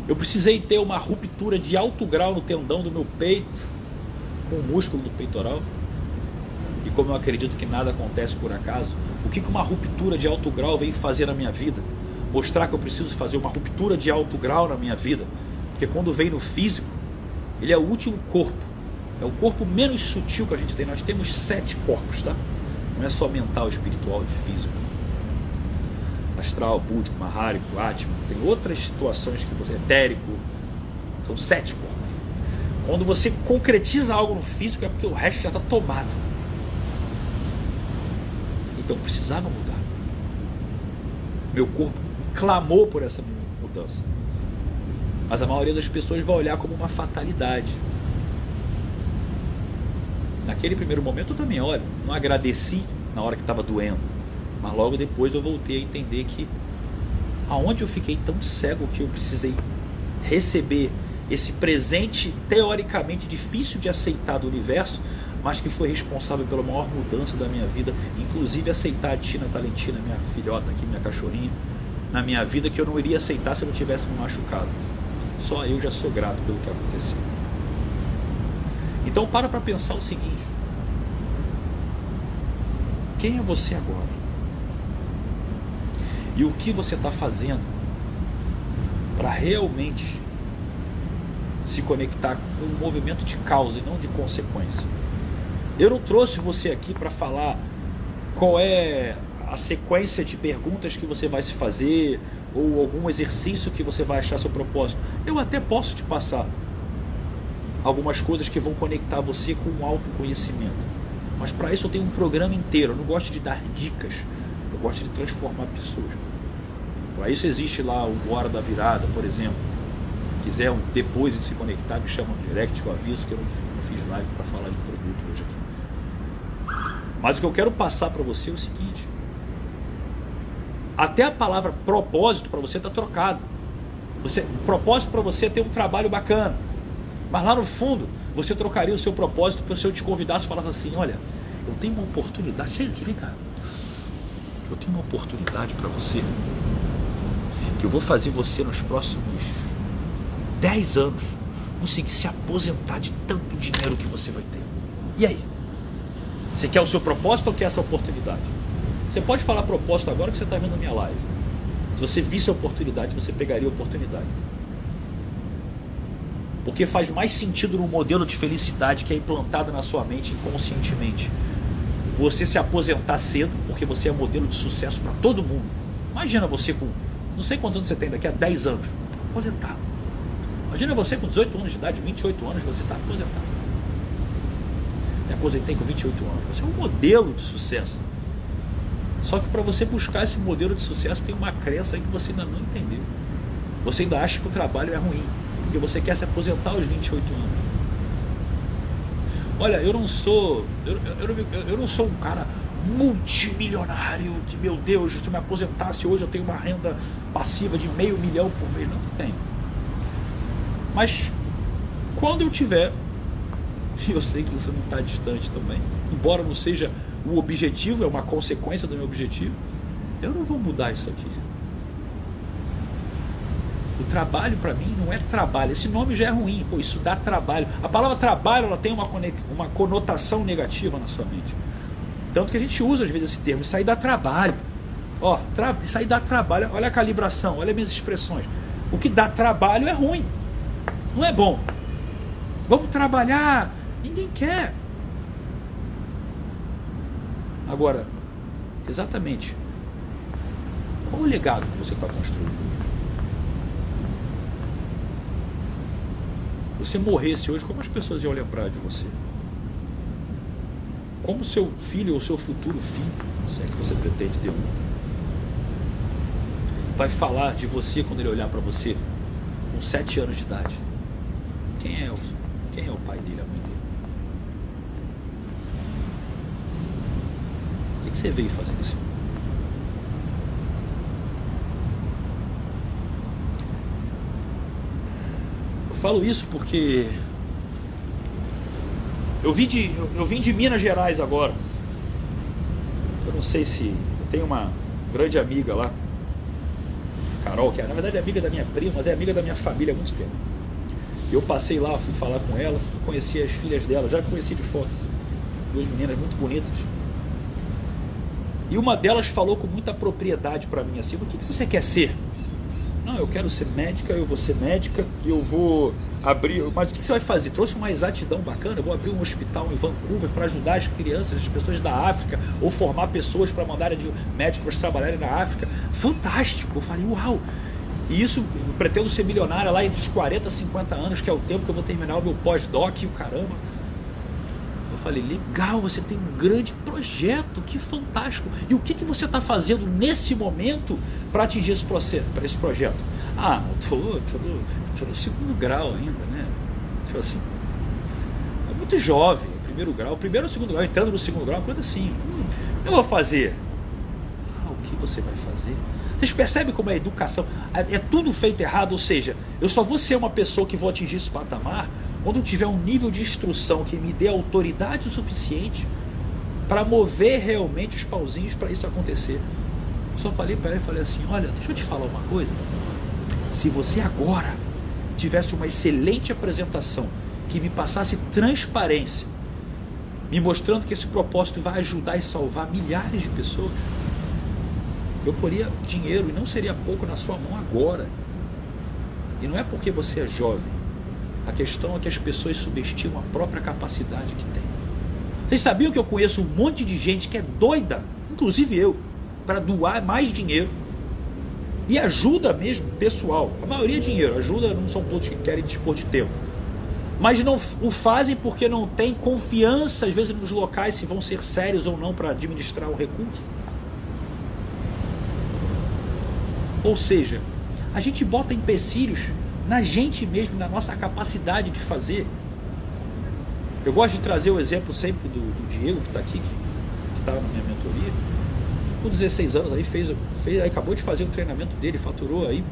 Eu precisei ter uma ruptura de alto grau no tendão do meu peito, com o músculo do peitoral. E como eu acredito que nada acontece por acaso, o que uma ruptura de alto grau veio fazer na minha vida? Mostrar que eu preciso fazer uma ruptura de alto grau na minha vida. Porque quando vem no físico, ele é o último corpo. É o corpo menos sutil que a gente tem. Nós temos sete corpos, tá? Não é só mental, espiritual e físico astral, búdico, mahárico, átmico, tem outras situações que você etérico, são sete corpos. Quando você concretiza algo no físico é porque o resto já está tomado. Então precisava mudar. Meu corpo clamou por essa mudança. Mas a maioria das pessoas vai olhar como uma fatalidade. Naquele primeiro momento eu também, olha, não agradeci na hora que estava doendo. Mas logo depois eu voltei a entender que aonde eu fiquei tão cego que eu precisei receber esse presente teoricamente difícil de aceitar do universo, mas que foi responsável pela maior mudança da minha vida, inclusive aceitar a Tina Talentina, minha filhota aqui, minha cachorrinha, na minha vida que eu não iria aceitar se eu não tivesse me machucado. Só eu já sou grato pelo que aconteceu. Então para para pensar o seguinte: quem é você agora? E o que você está fazendo para realmente se conectar com um movimento de causa e não de consequência? Eu não trouxe você aqui para falar qual é a sequência de perguntas que você vai se fazer ou algum exercício que você vai achar seu propósito. Eu até posso te passar algumas coisas que vão conectar você com o autoconhecimento. Mas para isso eu tenho um programa inteiro. Eu não gosto de dar dicas. Eu gosto de transformar pessoas. Para isso existe lá o Hora da Virada, por exemplo. Se quiser um, depois de se conectar, me chama no direct eu aviso que eu não, não fiz live para falar de produto hoje aqui. Mas o que eu quero passar para você é o seguinte: até a palavra propósito para você está trocado. Você, propósito para você é ter um trabalho bacana. Mas lá no fundo, você trocaria o seu propósito para se eu te convidasse e falasse assim: olha, eu tenho uma oportunidade. Chega aqui, vem cá. Eu tenho uma oportunidade para você. Que eu vou fazer você nos próximos 10 anos conseguir se aposentar de tanto dinheiro que você vai ter. E aí? Você quer o seu propósito ou quer essa oportunidade? Você pode falar propósito agora que você está vendo a minha live. Se você visse a oportunidade, você pegaria a oportunidade. Porque faz mais sentido no modelo de felicidade que é implantado na sua mente inconscientemente. Você se aposentar cedo, porque você é modelo de sucesso para todo mundo. Imagina você com, não sei quantos anos você tem, daqui a 10 anos, aposentado. Imagina você com 18 anos de idade, 28 anos, você está aposentado. Me aposentei com 28 anos. Você é um modelo de sucesso. Só que para você buscar esse modelo de sucesso tem uma crença aí que você ainda não entendeu. Você ainda acha que o trabalho é ruim, porque você quer se aposentar aos 28 anos. Olha, eu não sou. Eu, eu, eu, eu não sou um cara multimilionário que, meu Deus, se eu me aposentasse hoje eu tenho uma renda passiva de meio milhão por mês. Não tenho. Mas quando eu tiver, e eu sei que isso não está distante também, embora não seja o objetivo, é uma consequência do meu objetivo, eu não vou mudar isso aqui. Trabalho para mim não é trabalho. Esse nome já é ruim. Pô, isso dá trabalho. A palavra trabalho ela tem uma, uma conotação negativa na sua mente. Tanto que a gente usa às vezes esse termo. Isso aí dá trabalho. Ó, tra... isso aí dá trabalho. Olha a calibração, olha as minhas expressões. O que dá trabalho é ruim. Não é bom. Vamos trabalhar. Ninguém quer. Agora, exatamente, qual o legado que você está construindo Você morresse hoje, como as pessoas iam lembrar de você? Como seu filho ou seu futuro filho, se é que você pretende ter um, vai falar de você quando ele olhar para você com sete anos de idade? Quem é o, quem é o pai dele, a mãe dele? O que você veio fazer nesse falo isso porque eu vim de, eu vim de Minas Gerais agora. Eu não sei se. Eu tenho uma grande amiga lá, Carol, que é, na verdade é amiga da minha prima, mas é amiga da minha família há muito tempo. Eu passei lá, fui falar com ela, conheci as filhas dela, já conheci de foto. Duas meninas muito bonitas. E uma delas falou com muita propriedade para mim assim: o que, que você quer ser? Não, eu quero ser médica, eu vou ser médica, e eu vou abrir. Mas o que você vai fazer? Trouxe uma exatidão bacana, eu vou abrir um hospital em Vancouver para ajudar as crianças, as pessoas da África, ou formar pessoas para mandarem de médicos trabalharem na África. Fantástico! Eu falei, uau! E isso, pretendo ser milionária lá entre os 40 e 50 anos, que é o tempo que eu vou terminar o meu pós-doc o caramba. Eu falei, legal, você tem um grande projeto, que fantástico. E o que, que você está fazendo nesse momento para atingir esse, processo, para esse projeto? Ah, tô, no, segundo grau ainda, né? Tipo assim, é muito jovem, primeiro grau, primeiro ou segundo grau, entrando no segundo grau, coisa assim. Hum, eu vou fazer. Ah, o que você vai fazer? Vocês percebem como é a educação? É, é tudo feito errado, ou seja, eu só vou ser uma pessoa que vou atingir esse patamar quando tiver um nível de instrução que me dê autoridade o suficiente para mover realmente os pauzinhos para isso acontecer. Eu só falei para ele, falei assim, olha, deixa eu te falar uma coisa. Se você agora tivesse uma excelente apresentação que me passasse transparência, me mostrando que esse propósito vai ajudar e salvar milhares de pessoas, eu poria dinheiro e não seria pouco na sua mão agora. E não é porque você é jovem. A questão é que as pessoas subestimam a própria capacidade que tem. Vocês sabiam que eu conheço um monte de gente que é doida, inclusive eu, para doar mais dinheiro e ajuda mesmo, pessoal. A maioria é dinheiro, ajuda não são todos que querem dispor de tempo. Mas não o fazem porque não tem confiança, às vezes, nos locais, se vão ser sérios ou não para administrar o recurso. Ou seja, a gente bota empecilhos na gente mesmo, na nossa capacidade de fazer. Eu gosto de trazer o exemplo sempre do, do Diego, que está aqui, que estava na minha mentoria. Com 16 anos aí fez, fez aí acabou de fazer o treinamento dele, faturou aí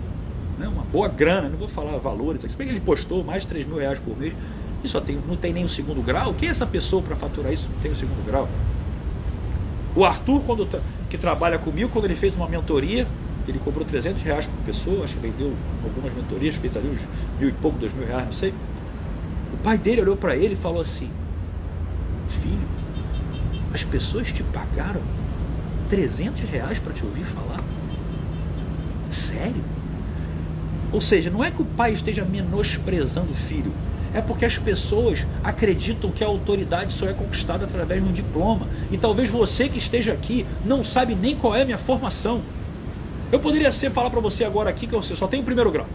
né, uma boa grana, não vou falar valores, se bem que ele postou mais de 3 mil reais por mês, e só tem, não tem nem segundo grau, quem é essa pessoa para faturar isso não tem o segundo grau? O Arthur, quando, que trabalha comigo, quando ele fez uma mentoria, ele cobrou 300 reais por pessoa, acho que vendeu algumas mentorias, fez ali uns mil e pouco, dois mil reais, não sei. O pai dele olhou para ele e falou assim: Filho, as pessoas te pagaram 300 reais para te ouvir falar? Sério? Ou seja, não é que o pai esteja menosprezando o filho, é porque as pessoas acreditam que a autoridade só é conquistada através de um diploma. E talvez você que esteja aqui não sabe nem qual é a minha formação. Eu poderia ser falar para você agora aqui que você só tem o primeiro grau.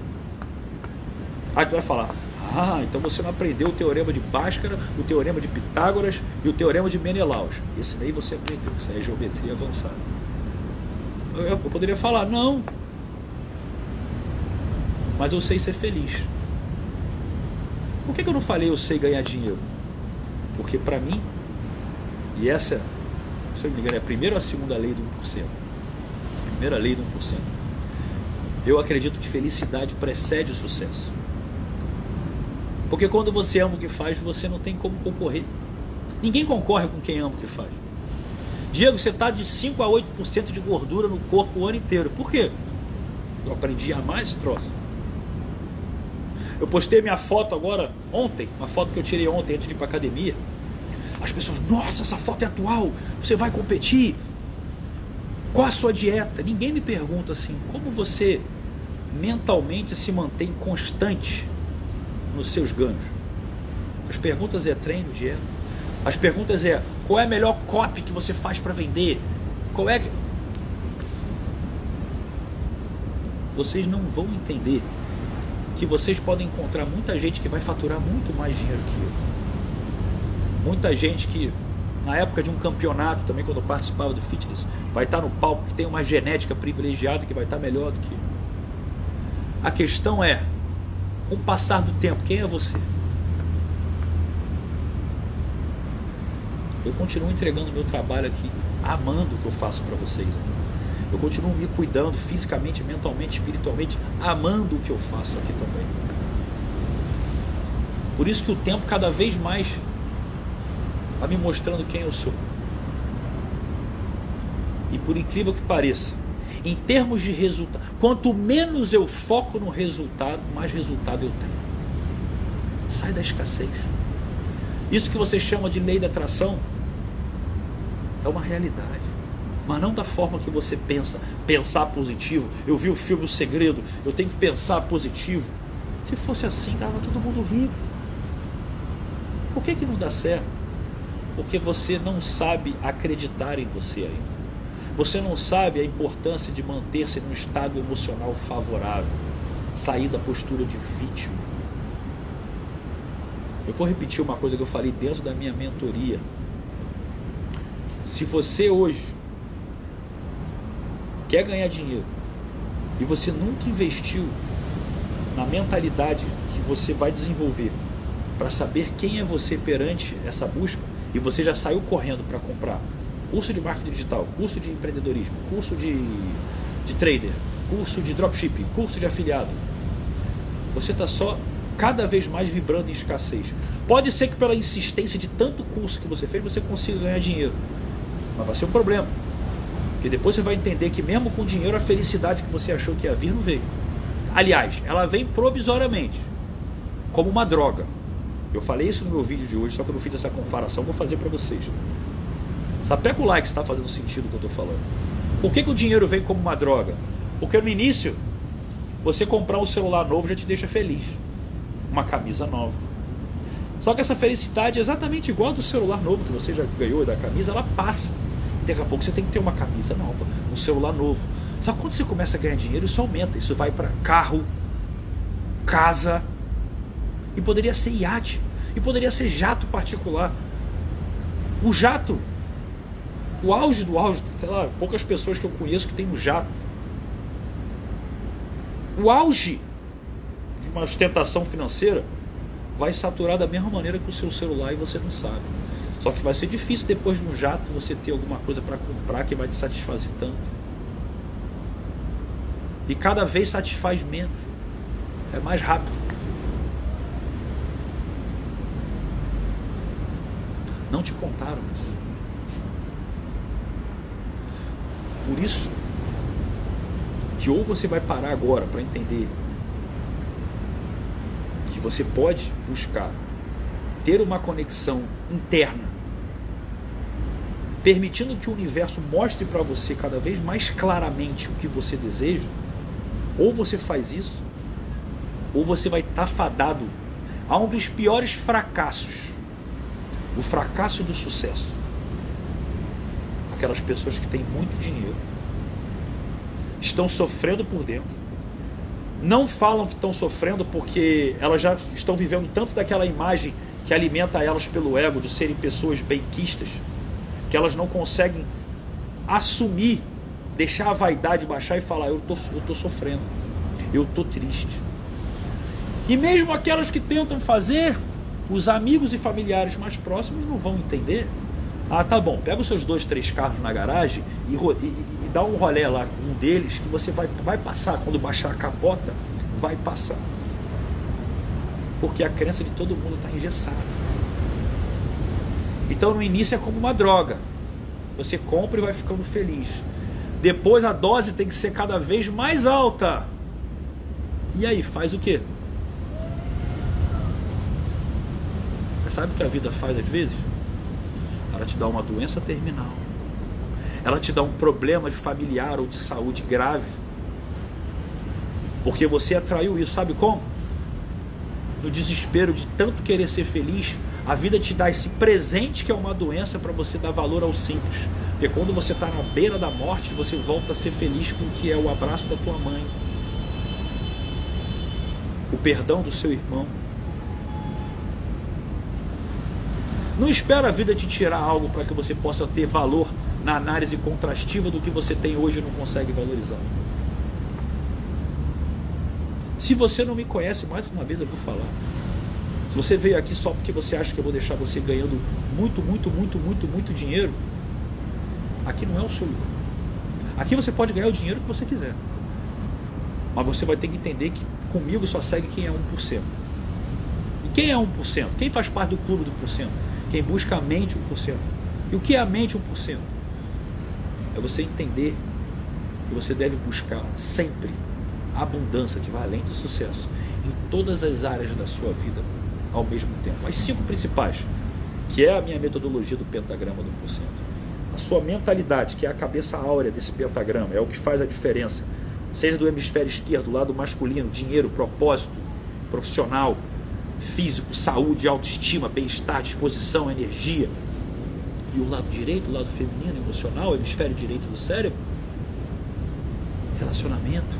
Aí tu vai falar: "Ah, então você não aprendeu o teorema de Bhaskara, o teorema de Pitágoras e o teorema de Menelaus". Esse daí você aprendeu, isso aí é geometria avançada. Eu, eu poderia falar: "Não. Mas eu sei ser feliz". Por que, que eu não falei eu sei ganhar dinheiro? Porque para mim, e essa, se eu não me engano, é a primeira ou a segunda lei do 1% primeira lei do 1%. Eu acredito que felicidade precede o sucesso. Porque quando você ama o que faz, você não tem como concorrer. Ninguém concorre com quem ama o que faz. Diego, você está de 5 a 8% de gordura no corpo o ano inteiro. Por quê? Eu aprendi a amar esse troço. Eu postei minha foto agora, ontem, uma foto que eu tirei ontem antes de ir para academia. As pessoas, nossa, essa foto é atual, você vai competir. Qual a sua dieta? Ninguém me pergunta assim, como você mentalmente se mantém constante nos seus ganhos? As perguntas é treino, dieta. As perguntas é qual é a melhor copy que você faz para vender? Qual é que... Vocês não vão entender que vocês podem encontrar muita gente que vai faturar muito mais dinheiro que eu. Muita gente que na época de um campeonato também, quando eu participava do fitness, vai estar no palco que tem uma genética privilegiada que vai estar melhor do que. A questão é, com o passar do tempo, quem é você? Eu continuo entregando meu trabalho aqui, amando o que eu faço para vocês. Eu continuo me cuidando fisicamente, mentalmente, espiritualmente, amando o que eu faço aqui também. Por isso que o tempo cada vez mais vai me mostrando quem eu sou. E por incrível que pareça, em termos de resultado, quanto menos eu foco no resultado, mais resultado eu tenho. Sai da escassez. Isso que você chama de lei da atração é uma realidade. Mas não da forma que você pensa. Pensar positivo. Eu vi o filme O Segredo, eu tenho que pensar positivo. Se fosse assim, dava todo mundo rico. Por que, que não dá certo? Porque você não sabe acreditar em você ainda. Você não sabe a importância de manter-se num estado emocional favorável. sair da postura de vítima. Eu vou repetir uma coisa que eu falei dentro da minha mentoria. Se você hoje quer ganhar dinheiro e você nunca investiu na mentalidade que você vai desenvolver para saber quem é você perante essa busca e você já saiu correndo para comprar curso de marketing digital, curso de empreendedorismo, curso de, de trader, curso de dropshipping, curso de afiliado, você está só cada vez mais vibrando em escassez. Pode ser que pela insistência de tanto curso que você fez, você consiga ganhar dinheiro. Mas vai ser um problema. Porque depois você vai entender que mesmo com dinheiro, a felicidade que você achou que ia vir não veio. Aliás, ela vem provisoriamente, como uma droga. Eu falei isso no meu vídeo de hoje, só que eu não fiz essa comparação, vou fazer para vocês. Sapeca o like se está fazendo sentido o que eu estou falando. Por que, que o dinheiro vem como uma droga? Porque no início, você comprar um celular novo já te deixa feliz. Uma camisa nova. Só que essa felicidade é exatamente igual do celular novo que você já ganhou da camisa, ela passa. E daqui a pouco você tem que ter uma camisa nova, um celular novo. Só que quando você começa a ganhar dinheiro, isso aumenta. Isso vai para carro, casa, e poderia ser iate, e poderia ser jato particular. O jato, o auge do auge, sei lá, poucas pessoas que eu conheço que tem um jato. O auge de uma ostentação financeira vai saturar da mesma maneira que o seu celular e você não sabe. Só que vai ser difícil depois de um jato você ter alguma coisa para comprar que vai te satisfazer tanto. E cada vez satisfaz menos. É mais rápido. Não te contaram isso. Por isso que ou você vai parar agora para entender que você pode buscar ter uma conexão interna permitindo que o universo mostre para você cada vez mais claramente o que você deseja, ou você faz isso, ou você vai estar tá fadado a um dos piores fracassos o fracasso do sucesso. Aquelas pessoas que têm muito dinheiro, estão sofrendo por dentro, não falam que estão sofrendo porque elas já estão vivendo tanto daquela imagem que alimenta elas pelo ego de serem pessoas benquistas que elas não conseguem assumir, deixar a vaidade baixar e falar: eu tô, eu tô sofrendo, eu tô triste. E mesmo aquelas que tentam fazer, os amigos e familiares mais próximos não vão entender. Ah, tá bom, pega os seus dois, três carros na garagem e, e, e dá um rolé lá com um deles que você vai, vai passar, quando baixar a capota, vai passar. Porque a crença de todo mundo está engessada. Então no início é como uma droga. Você compra e vai ficando feliz. Depois a dose tem que ser cada vez mais alta. E aí, faz o quê? Sabe o que a vida faz às vezes? Ela te dá uma doença terminal. Ela te dá um problema de familiar ou de saúde grave. Porque você atraiu isso, sabe como? No desespero de tanto querer ser feliz, a vida te dá esse presente que é uma doença para você dar valor ao simples. Porque quando você está na beira da morte, você volta a ser feliz com o que é o abraço da tua mãe, o perdão do seu irmão. Não espera a vida te tirar algo para que você possa ter valor na análise contrastiva do que você tem hoje e não consegue valorizar. Se você não me conhece, mais uma vez eu vou falar. Se você veio aqui só porque você acha que eu vou deixar você ganhando muito, muito, muito, muito, muito dinheiro, aqui não é o seu lugar. Aqui você pode ganhar o dinheiro que você quiser. Mas você vai ter que entender que comigo só segue quem é 1%. E quem é 1%? Quem faz parte do clube do 1%? Quem busca a mente 1%. E o que é a mente 1%? É você entender que você deve buscar sempre a abundância que vai além do sucesso em todas as áreas da sua vida ao mesmo tempo. As cinco principais, que é a minha metodologia do pentagrama do 1%. A sua mentalidade, que é a cabeça áurea desse pentagrama, é o que faz a diferença. Seja do hemisfério esquerdo, do lado masculino, dinheiro, propósito, profissional, físico, saúde, autoestima, bem-estar, disposição, energia. E o lado direito, o lado feminino, emocional, hemisfério direito do cérebro, relacionamento,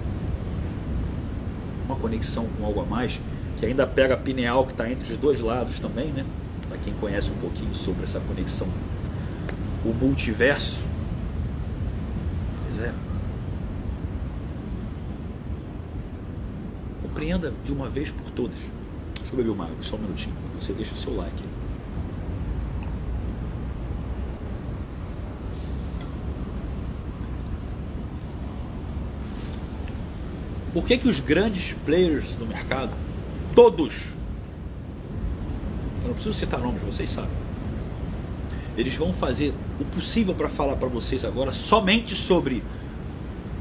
uma conexão com algo a mais, que ainda pega a pineal que está entre os dois lados também, né? Para quem conhece um pouquinho sobre essa conexão, o multiverso. Pois é. Compreenda de uma vez por todas. Deixa eu beber uma água, só um minutinho. Você deixa o seu like. Por que, que os grandes players do mercado, todos, eu não preciso citar nomes, vocês sabem, eles vão fazer o possível para falar para vocês agora somente sobre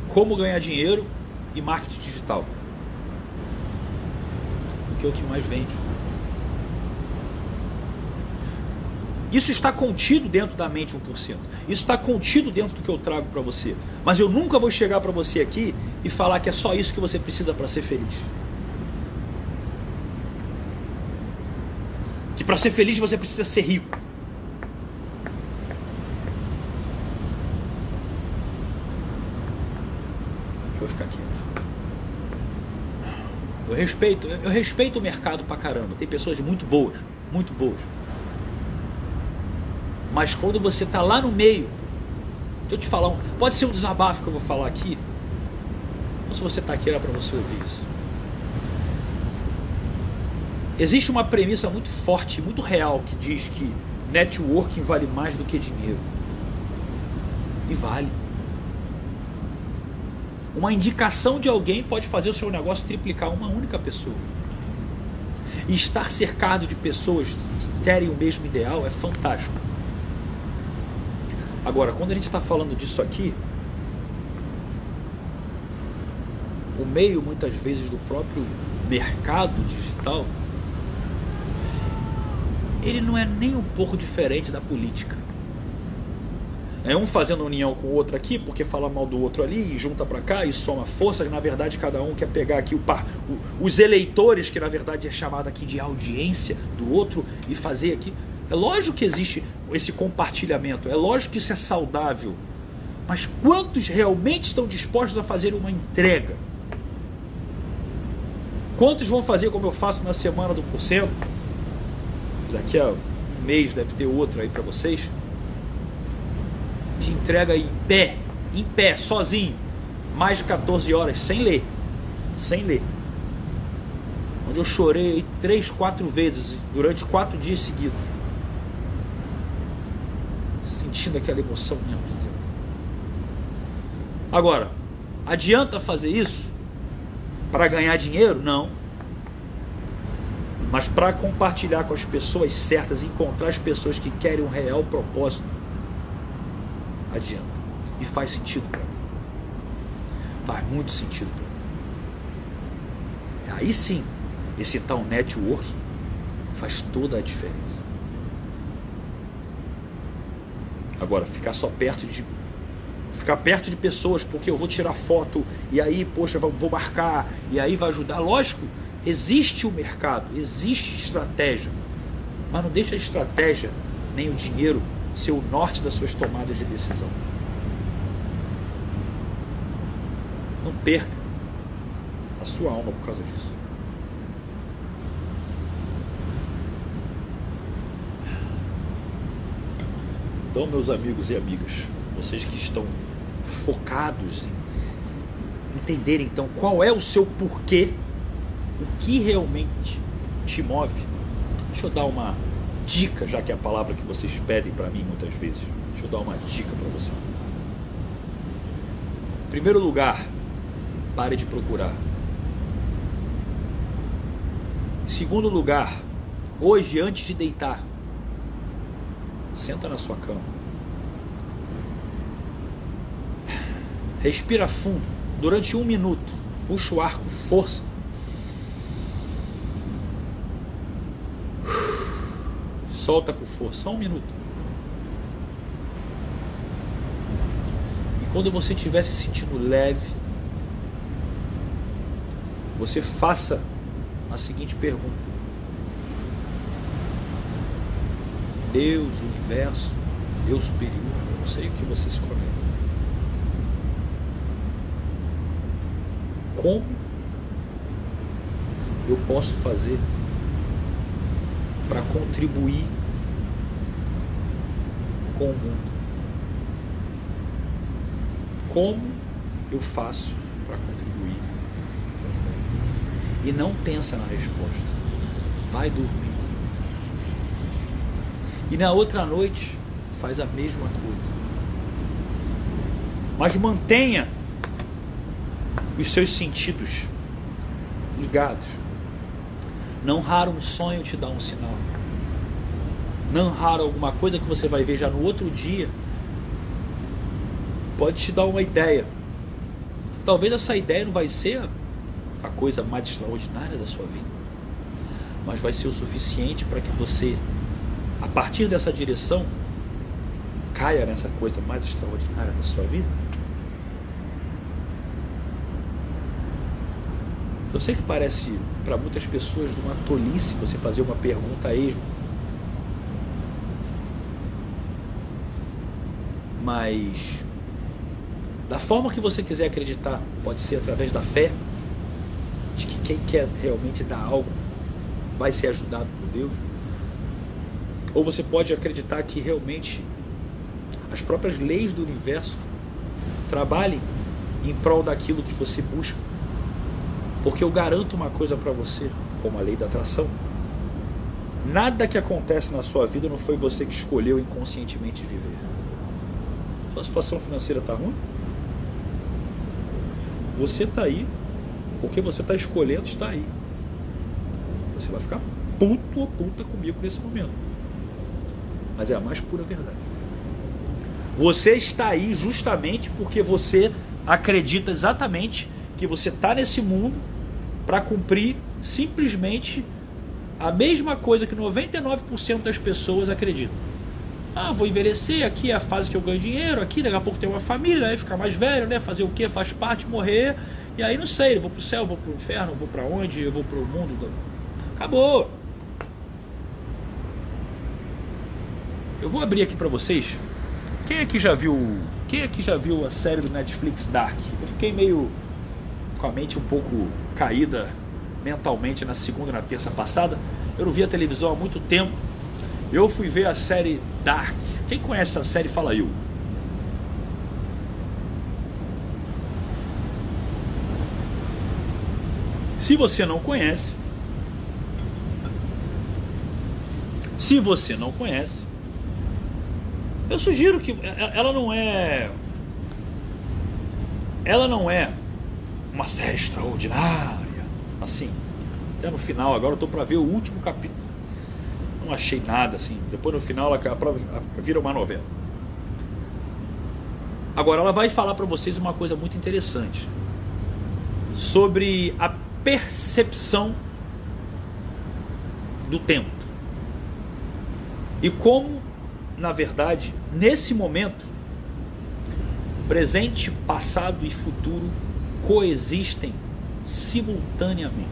como ganhar dinheiro e marketing digital. Porque é o que mais vende. Isso está contido dentro da mente 1%. Isso está contido dentro do que eu trago para você. Mas eu nunca vou chegar para você aqui e falar que é só isso que você precisa para ser feliz. Que para ser feliz você precisa ser rico. Deixa eu ficar quieto. Eu respeito, eu respeito o mercado pra caramba. Tem pessoas muito boas, muito boas. Mas quando você está lá no meio, deixa eu te falar, pode ser um desabafo que eu vou falar aqui, ou se você está aqui era para você ouvir isso. Existe uma premissa muito forte, muito real, que diz que networking vale mais do que dinheiro. E vale. Uma indicação de alguém pode fazer o seu negócio triplicar uma única pessoa. E estar cercado de pessoas que querem o mesmo ideal é fantástico. Agora, quando a gente está falando disso aqui, o meio muitas vezes do próprio mercado digital, ele não é nem um pouco diferente da política. É um fazendo união com o outro aqui, porque fala mal do outro ali, e junta para cá e soma forças. Na verdade, cada um quer pegar aqui o par, o, os eleitores, que na verdade é chamado aqui de audiência do outro, e fazer aqui. É lógico que existe esse compartilhamento, é lógico que isso é saudável. Mas quantos realmente estão dispostos a fazer uma entrega? Quantos vão fazer como eu faço na semana do porcento? Daqui a um mês deve ter outro aí para vocês. Que entrega em pé, em pé, sozinho, mais de 14 horas, sem ler. Sem ler. Onde eu chorei três, quatro vezes durante quatro dias seguidos sentindo aquela emoção mesmo de Deus. Agora, adianta fazer isso para ganhar dinheiro? Não. Mas para compartilhar com as pessoas certas, encontrar as pessoas que querem um real propósito, adianta. E faz sentido para mim. Faz muito sentido para mim. Aí sim, esse tal networking faz toda a diferença. Agora, ficar só perto de. Ficar perto de pessoas, porque eu vou tirar foto, e aí, poxa, vou marcar, e aí vai ajudar. Lógico, existe o mercado, existe estratégia. Mas não deixa a estratégia, nem o dinheiro, ser o norte das suas tomadas de decisão. Não perca a sua alma por causa disso. Então, meus amigos e amigas, vocês que estão focados em entender então qual é o seu porquê, o que realmente te move. Deixa eu dar uma dica, já que é a palavra que vocês pedem para mim muitas vezes. Deixa eu dar uma dica para você. Em primeiro lugar, pare de procurar. Em segundo lugar, hoje antes de deitar, Senta na sua cama. Respira fundo durante um minuto. Puxa o ar com força. Solta com força. Só um minuto. E quando você estiver se sentindo leve, você faça a seguinte pergunta: Deus, universo, Deus superior, eu não sei o que você escolheu. Como eu posso fazer para contribuir com o mundo? Como eu faço para contribuir com o mundo? E não pensa na resposta. Vai dormir. E na outra noite faz a mesma coisa. Mas mantenha os seus sentidos ligados. Não raro um sonho te dá um sinal. Não raro alguma coisa que você vai ver já no outro dia pode te dar uma ideia. Talvez essa ideia não vai ser a coisa mais extraordinária da sua vida, mas vai ser o suficiente para que você, a partir dessa direção, caia nessa coisa mais extraordinária da sua vida. Eu sei que parece para muitas pessoas uma tolice você fazer uma pergunta a esmo. Mas da forma que você quiser acreditar, pode ser através da fé, de que quem quer realmente dar algo vai ser ajudado por Deus. Ou você pode acreditar que realmente as próprias leis do universo trabalhem em prol daquilo que você busca. Porque eu garanto uma coisa para você, como a lei da atração. Nada que acontece na sua vida não foi você que escolheu inconscientemente viver. Sua situação financeira está ruim? Você está aí porque você está escolhendo estar aí. Você vai ficar puto ou puta comigo nesse momento. Mas é a mais pura verdade. Você está aí justamente porque você acredita exatamente que você está nesse mundo para cumprir simplesmente a mesma coisa que 99% das pessoas acreditam. Ah, vou envelhecer, aqui é a fase que eu ganho dinheiro, aqui daqui a pouco tem uma família, aí ficar mais velho, né? Fazer o que? Faz parte, morrer. E aí não sei, eu vou pro céu, vou pro inferno, vou para onde, eu vou pro mundo. Do... Acabou. Eu vou abrir aqui para vocês. Quem aqui já viu, quem aqui já viu a série do Netflix Dark? Eu fiquei meio com a mente um pouco caída mentalmente na segunda e na terça passada. Eu não vi a televisão há muito tempo. Eu fui ver a série Dark. Quem conhece essa série, fala eu. Se você não conhece, se você não conhece, eu sugiro que ela não é ela não é uma série extraordinária. Assim, até no final, agora eu tô para ver o último capítulo. Não achei nada assim. Depois no final ela vira uma novela. Agora ela vai falar para vocês uma coisa muito interessante sobre a percepção do tempo. E como, na verdade, nesse momento, presente, passado e futuro coexistem simultaneamente.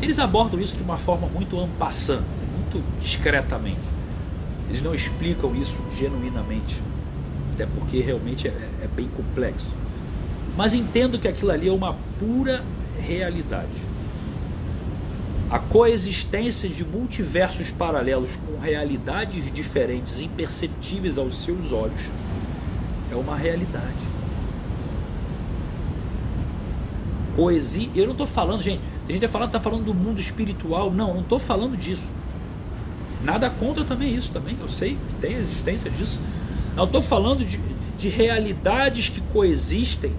Eles abordam isso de uma forma muito ampassã, muito discretamente. Eles não explicam isso genuinamente, até porque realmente é, é bem complexo. Mas entendo que aquilo ali é uma pura realidade. A coexistência de multiversos paralelos com realidades diferentes, imperceptíveis aos seus olhos, é uma realidade. Coexi. Eu não estou falando, gente. A gente está falando, tá falando do mundo espiritual. Não, não estou falando disso. Nada contra também isso, também, eu sei que tem a existência disso. Não estou falando de, de realidades que coexistem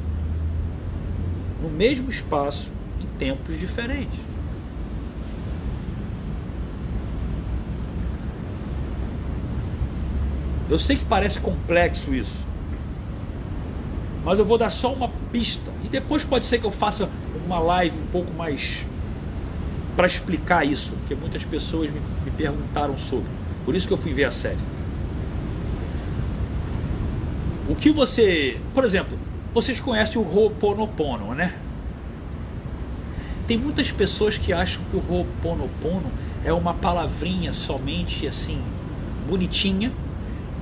no mesmo espaço em tempos diferentes. Eu sei que parece complexo isso, mas eu vou dar só uma pista. E depois pode ser que eu faça uma live um pouco mais para explicar isso, porque muitas pessoas me, me perguntaram sobre. Por isso que eu fui ver a série. O que você, por exemplo, vocês conhecem o Ho'oponopono, né? Tem muitas pessoas que acham que o Ho'oponopono é uma palavrinha somente assim bonitinha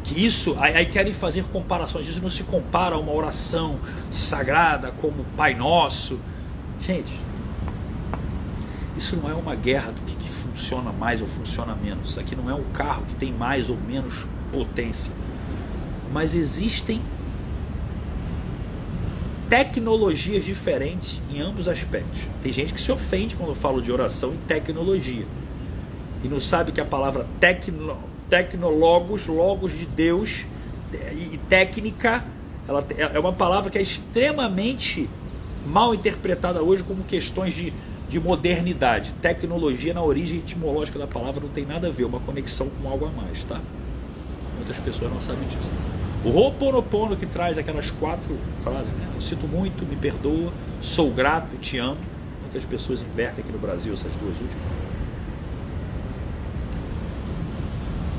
que isso, aí, querem fazer comparações, isso não se compara a uma oração sagrada como Pai Nosso. Gente, Isso não é uma guerra do que, que funciona mais ou funciona menos. Isso aqui não é um carro que tem mais ou menos potência. Mas existem tecnologias diferentes em ambos aspectos. Tem gente que se ofende quando eu falo de oração e tecnologia. E não sabe que a palavra tecno, tecnologos, logos de Deus e técnica, ela é uma palavra que é extremamente mal interpretada hoje como questões de, de modernidade. Tecnologia na origem etimológica da palavra não tem nada a ver, uma conexão com algo a mais, tá? Muitas pessoas não sabem disso. O Ho'oponopono que traz aquelas quatro frases, né? Eu sinto muito, me perdoa, sou grato, te amo. Muitas pessoas invertem aqui no Brasil essas duas últimas.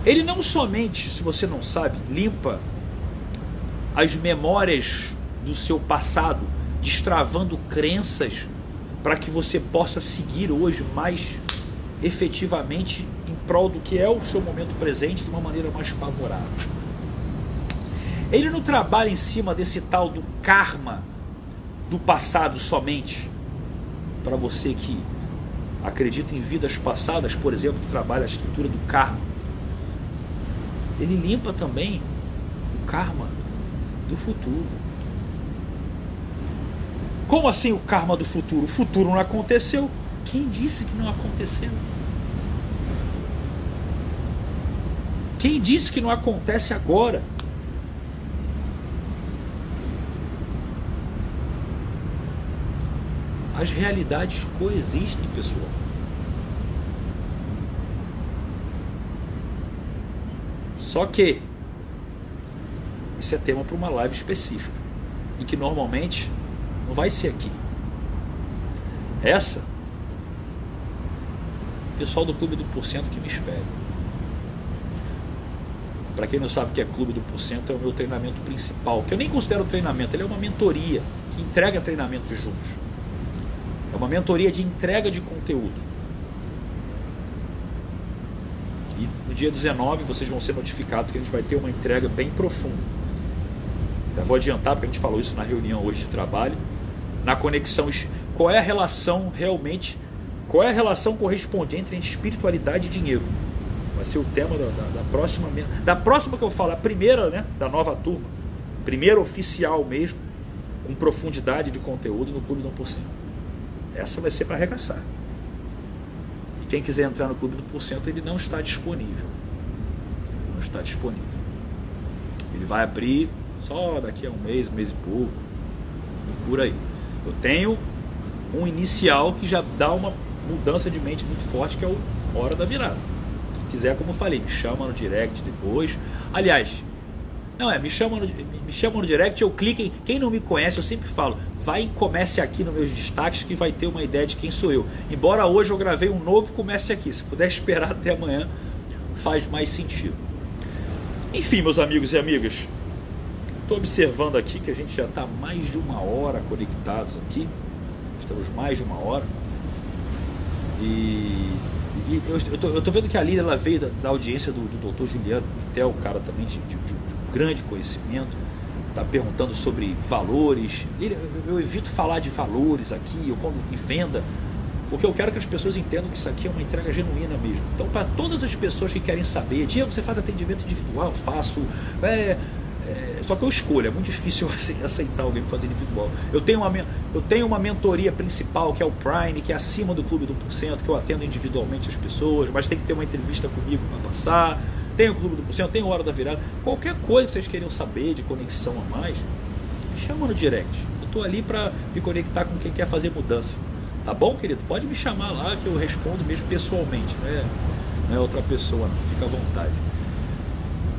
Ele não somente, se você não sabe, limpa as memórias do seu passado, destravando crenças para que você possa seguir hoje mais efetivamente em prol do que é o seu momento presente de uma maneira mais favorável. Ele não trabalha em cima desse tal do karma do passado somente. Para você que acredita em vidas passadas, por exemplo, que trabalha a escritura do karma. Ele limpa também o karma do futuro. Como assim o karma do futuro? O futuro não aconteceu. Quem disse que não aconteceu? Quem disse que não acontece agora? As realidades coexistem, pessoal. Só que isso é tema para uma live específica e que normalmente não vai ser aqui. Essa, pessoal do Clube do Porcento que me espere. Para quem não sabe o que é Clube do Porcento, é o meu treinamento principal, que eu nem considero treinamento, ele é uma mentoria que entrega treinamentos juntos. É uma mentoria de entrega de conteúdo. E no dia 19 vocês vão ser notificados que a gente vai ter uma entrega bem profunda. Já vou adiantar, porque a gente falou isso na reunião hoje de trabalho. Na conexão, qual é a relação realmente, qual é a relação correspondente entre espiritualidade e dinheiro? Vai ser o tema da, da, da próxima. Da próxima que eu falo, a primeira, né? Da nova turma. Primeira oficial mesmo, com profundidade de conteúdo no Clube do 1%. Essa vai ser para arregaçar. Quem quiser entrar no Clube do Porcento, ele não está disponível. Não está disponível. Ele vai abrir só daqui a um mês, um mês e pouco. Por aí. Eu tenho um inicial que já dá uma mudança de mente muito forte, que é o Hora da Virada. Quem quiser, como eu falei, me chama no direct depois. Aliás, não, é, me chama, no, me chama no direct, eu clico em. Quem não me conhece, eu sempre falo, vai e comece aqui nos meus destaques que vai ter uma ideia de quem sou eu. Embora hoje eu gravei um novo, comece aqui. Se puder esperar até amanhã, faz mais sentido. Enfim, meus amigos e amigas, estou observando aqui que a gente já está mais de uma hora conectados aqui. Estamos mais de uma hora. E, e eu, estou vendo que a Lília ela veio da, da audiência do, do Dr. Juliano Pitel, o cara também de, de, de grande conhecimento, está perguntando sobre valores. Eu evito falar de valores aqui, ou quando em venda, porque eu quero que as pessoas entendam que isso aqui é uma entrega genuína mesmo. Então, para todas as pessoas que querem saber, Diego, você faz atendimento individual? Faço. É, é, só que eu escolho, é muito difícil aceitar alguém fazer individual. Eu tenho, uma, eu tenho uma mentoria principal, que é o Prime, que é acima do Clube do Porcento, que eu atendo individualmente as pessoas, mas tem que ter uma entrevista comigo para passar tem o Clube do Porcento, tem o Hora da Virada, qualquer coisa que vocês queiram saber de conexão a mais, chama no direct. Eu estou ali para me conectar com quem quer fazer mudança. Tá bom, querido? Pode me chamar lá que eu respondo mesmo pessoalmente, não é, não é outra pessoa, não. Fica à vontade.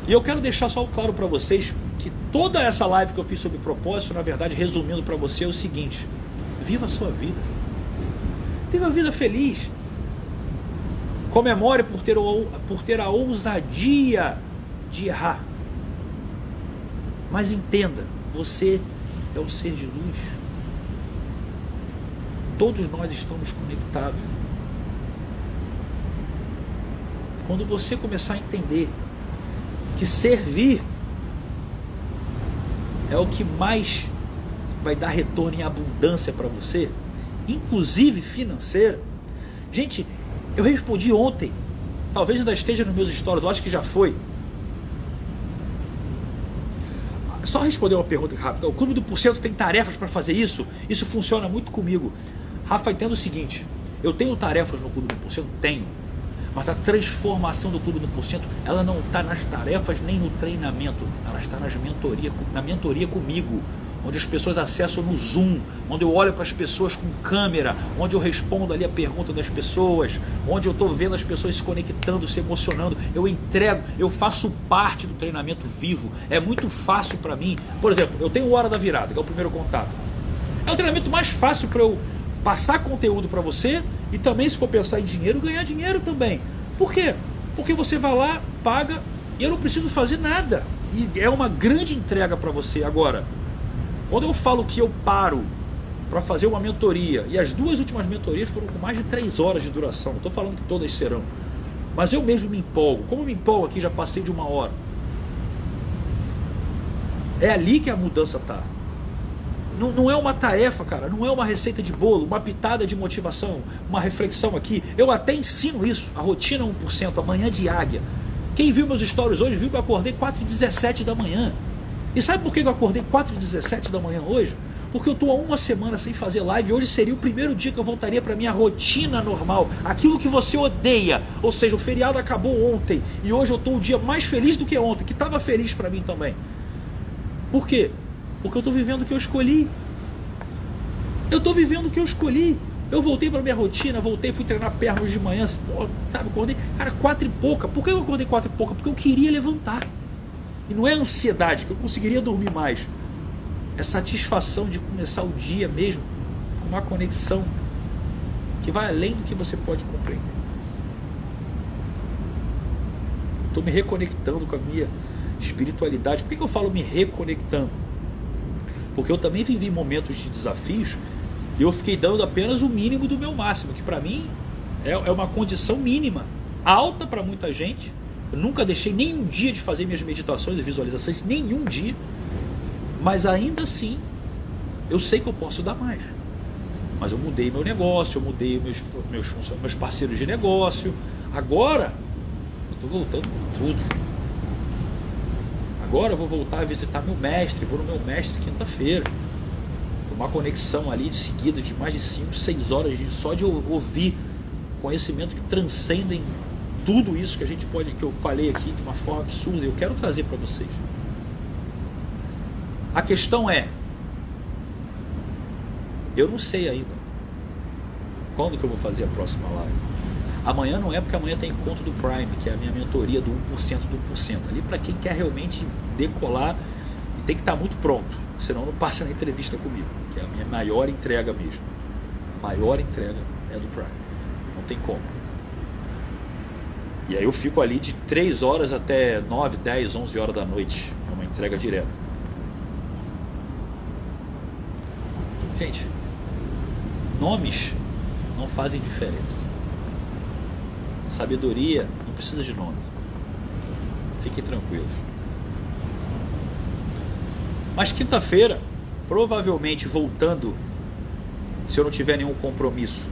E eu quero deixar só claro para vocês que toda essa live que eu fiz sobre propósito, na verdade, resumindo para você, é o seguinte: viva a sua vida. Viva a vida feliz. Comemore por ter, por ter a ousadia de errar. Mas entenda, você é um ser de luz. Todos nós estamos conectados. Quando você começar a entender que servir é o que mais vai dar retorno em abundância para você, inclusive financeira, Gente, eu respondi ontem. Talvez ainda esteja nos meus stories, eu acho que já foi. Só responder uma pergunta rápida. O Clube do Porcento tem tarefas para fazer isso? Isso funciona muito comigo. Rafa, entendo o seguinte: eu tenho tarefas no Clube do Porcento? Tenho. Mas a transformação do Clube do Porcento, ela não está nas tarefas nem no treinamento, ela está nas mentoria, na mentoria comigo onde as pessoas acessam no Zoom, onde eu olho para as pessoas com câmera, onde eu respondo ali a pergunta das pessoas, onde eu estou vendo as pessoas se conectando, se emocionando, eu entrego, eu faço parte do treinamento vivo. É muito fácil para mim. Por exemplo, eu tenho Hora da Virada, que é o primeiro contato. É o treinamento mais fácil para eu passar conteúdo para você e também, se for pensar em dinheiro, ganhar dinheiro também. Por quê? Porque você vai lá, paga e eu não preciso fazer nada. E é uma grande entrega para você. Agora, quando eu falo que eu paro para fazer uma mentoria, e as duas últimas mentorias foram com mais de três horas de duração, não estou falando que todas serão, mas eu mesmo me empolgo. Como me empolgo aqui, já passei de uma hora. É ali que a mudança está. Não, não, é uma tarefa, cara, não é uma receita de bolo, uma pitada de motivação, uma reflexão aqui. Eu até ensino isso, a rotina 1%, amanhã de águia. Quem viu meus stories hoje viu que eu acordei 4h17 da manhã. E sabe por que eu acordei 4 h 17 da manhã hoje? Porque eu estou há uma semana sem fazer live. Hoje seria o primeiro dia que eu voltaria para minha rotina normal. Aquilo que você odeia. Ou seja, o feriado acabou ontem. E hoje eu estou um dia mais feliz do que ontem, que estava feliz para mim também. Por quê? Porque eu estou vivendo o que eu escolhi. Eu estou vivendo o que eu escolhi. Eu voltei para minha rotina, voltei, fui treinar pernas de manhã, sabe, acordei, cara, quatro e pouca. Por que eu acordei quatro e pouca? Porque eu queria levantar. E não é ansiedade, que eu conseguiria dormir mais. É satisfação de começar o dia mesmo com uma conexão que vai além do que você pode compreender. Estou me reconectando com a minha espiritualidade. Por que, eu falo me reconectando? Porque eu também vivi momentos de desafios e eu fiquei dando apenas o mínimo do meu máximo, que para mim é, é uma condição mínima, alta para muita gente, eu nunca deixei nenhum dia de fazer minhas meditações e visualizações, nenhum dia. Mas ainda assim, eu sei que eu posso dar mais. Mas eu mudei meu negócio, eu mudei meus, meus, meus parceiros de negócio. Agora, eu estou voltando com tudo. Agora eu vou voltar a visitar meu mestre, vou no meu mestre quinta-feira. Uma conexão ali de seguida de mais de 5, 6 horas de, só de ouvir conhecimento que transcendem tudo isso que a gente pode, que eu falei aqui de uma forma absurda, eu quero trazer para vocês. A questão é, eu não sei ainda quando que eu vou fazer a próxima live. Amanhã não é porque amanhã tem encontro do Prime, que é a minha mentoria do 1% do 1%. Ali para quem quer realmente decolar e tem que estar tá muito pronto, senão não passa na entrevista comigo, que é a minha maior entrega mesmo. A maior entrega é do Prime. Não tem como. E aí eu fico ali de 3 horas até 9, 10, 11 horas da noite. É uma entrega direta. Gente, nomes não fazem diferença. Sabedoria não precisa de nome. Fiquem tranquilos. Mas quinta-feira, provavelmente voltando, se eu não tiver nenhum compromisso,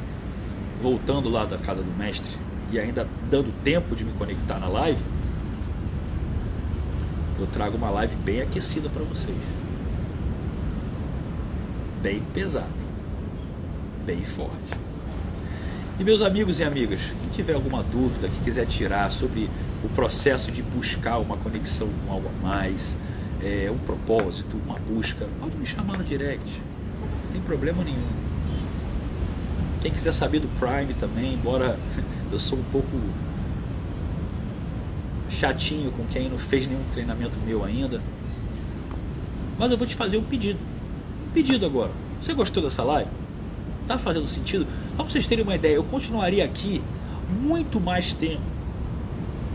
voltando lá da casa do mestre, e ainda dando tempo de me conectar na live, eu trago uma live bem aquecida para vocês. Bem pesada. Bem forte. E meus amigos e amigas, quem tiver alguma dúvida, que quiser tirar sobre o processo de buscar uma conexão com algo a mais, é, um propósito, uma busca, pode me chamar no direct. Não tem problema nenhum. Quem quiser saber do Prime também, embora eu sou um pouco chatinho com quem não fez nenhum treinamento meu ainda. Mas eu vou te fazer um pedido. Um pedido agora. Você gostou dessa live? Tá fazendo sentido? Só para vocês terem uma ideia, eu continuaria aqui muito mais tempo.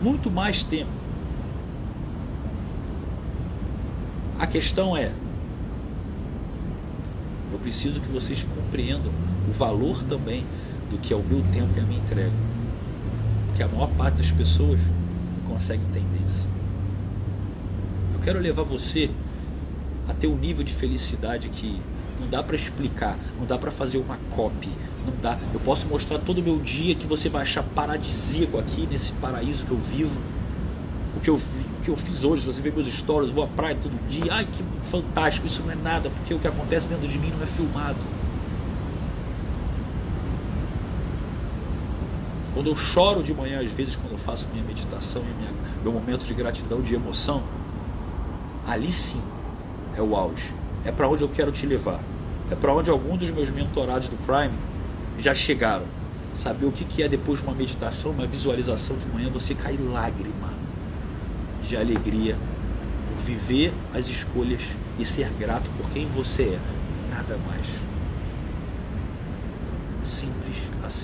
Muito mais tempo. A questão é, eu preciso que vocês compreendam o valor também do que é o meu tempo e a minha entrega que a maior parte das pessoas não consegue entender isso. Eu quero levar você a ter um nível de felicidade que Não dá para explicar, não dá para fazer uma copy, não dá. Eu posso mostrar todo o meu dia que você vai achar paradisíaco aqui nesse paraíso que eu vivo. O que eu o que eu fiz hoje, você vê meus stories, vou à praia todo dia. Ai, que fantástico, isso não é nada, porque o que acontece dentro de mim não é filmado. Quando eu choro de manhã, às vezes, quando eu faço minha meditação e minha, meu momento de gratidão, de emoção, ali sim é o auge. É para onde eu quero te levar. É para onde alguns dos meus mentorados do Prime já chegaram. Saber o que, é depois de uma meditação, uma visualização de manhã, você cair lágrima de alegria por viver as escolhas e ser grato por quem você é. Nada mais. Simples assim.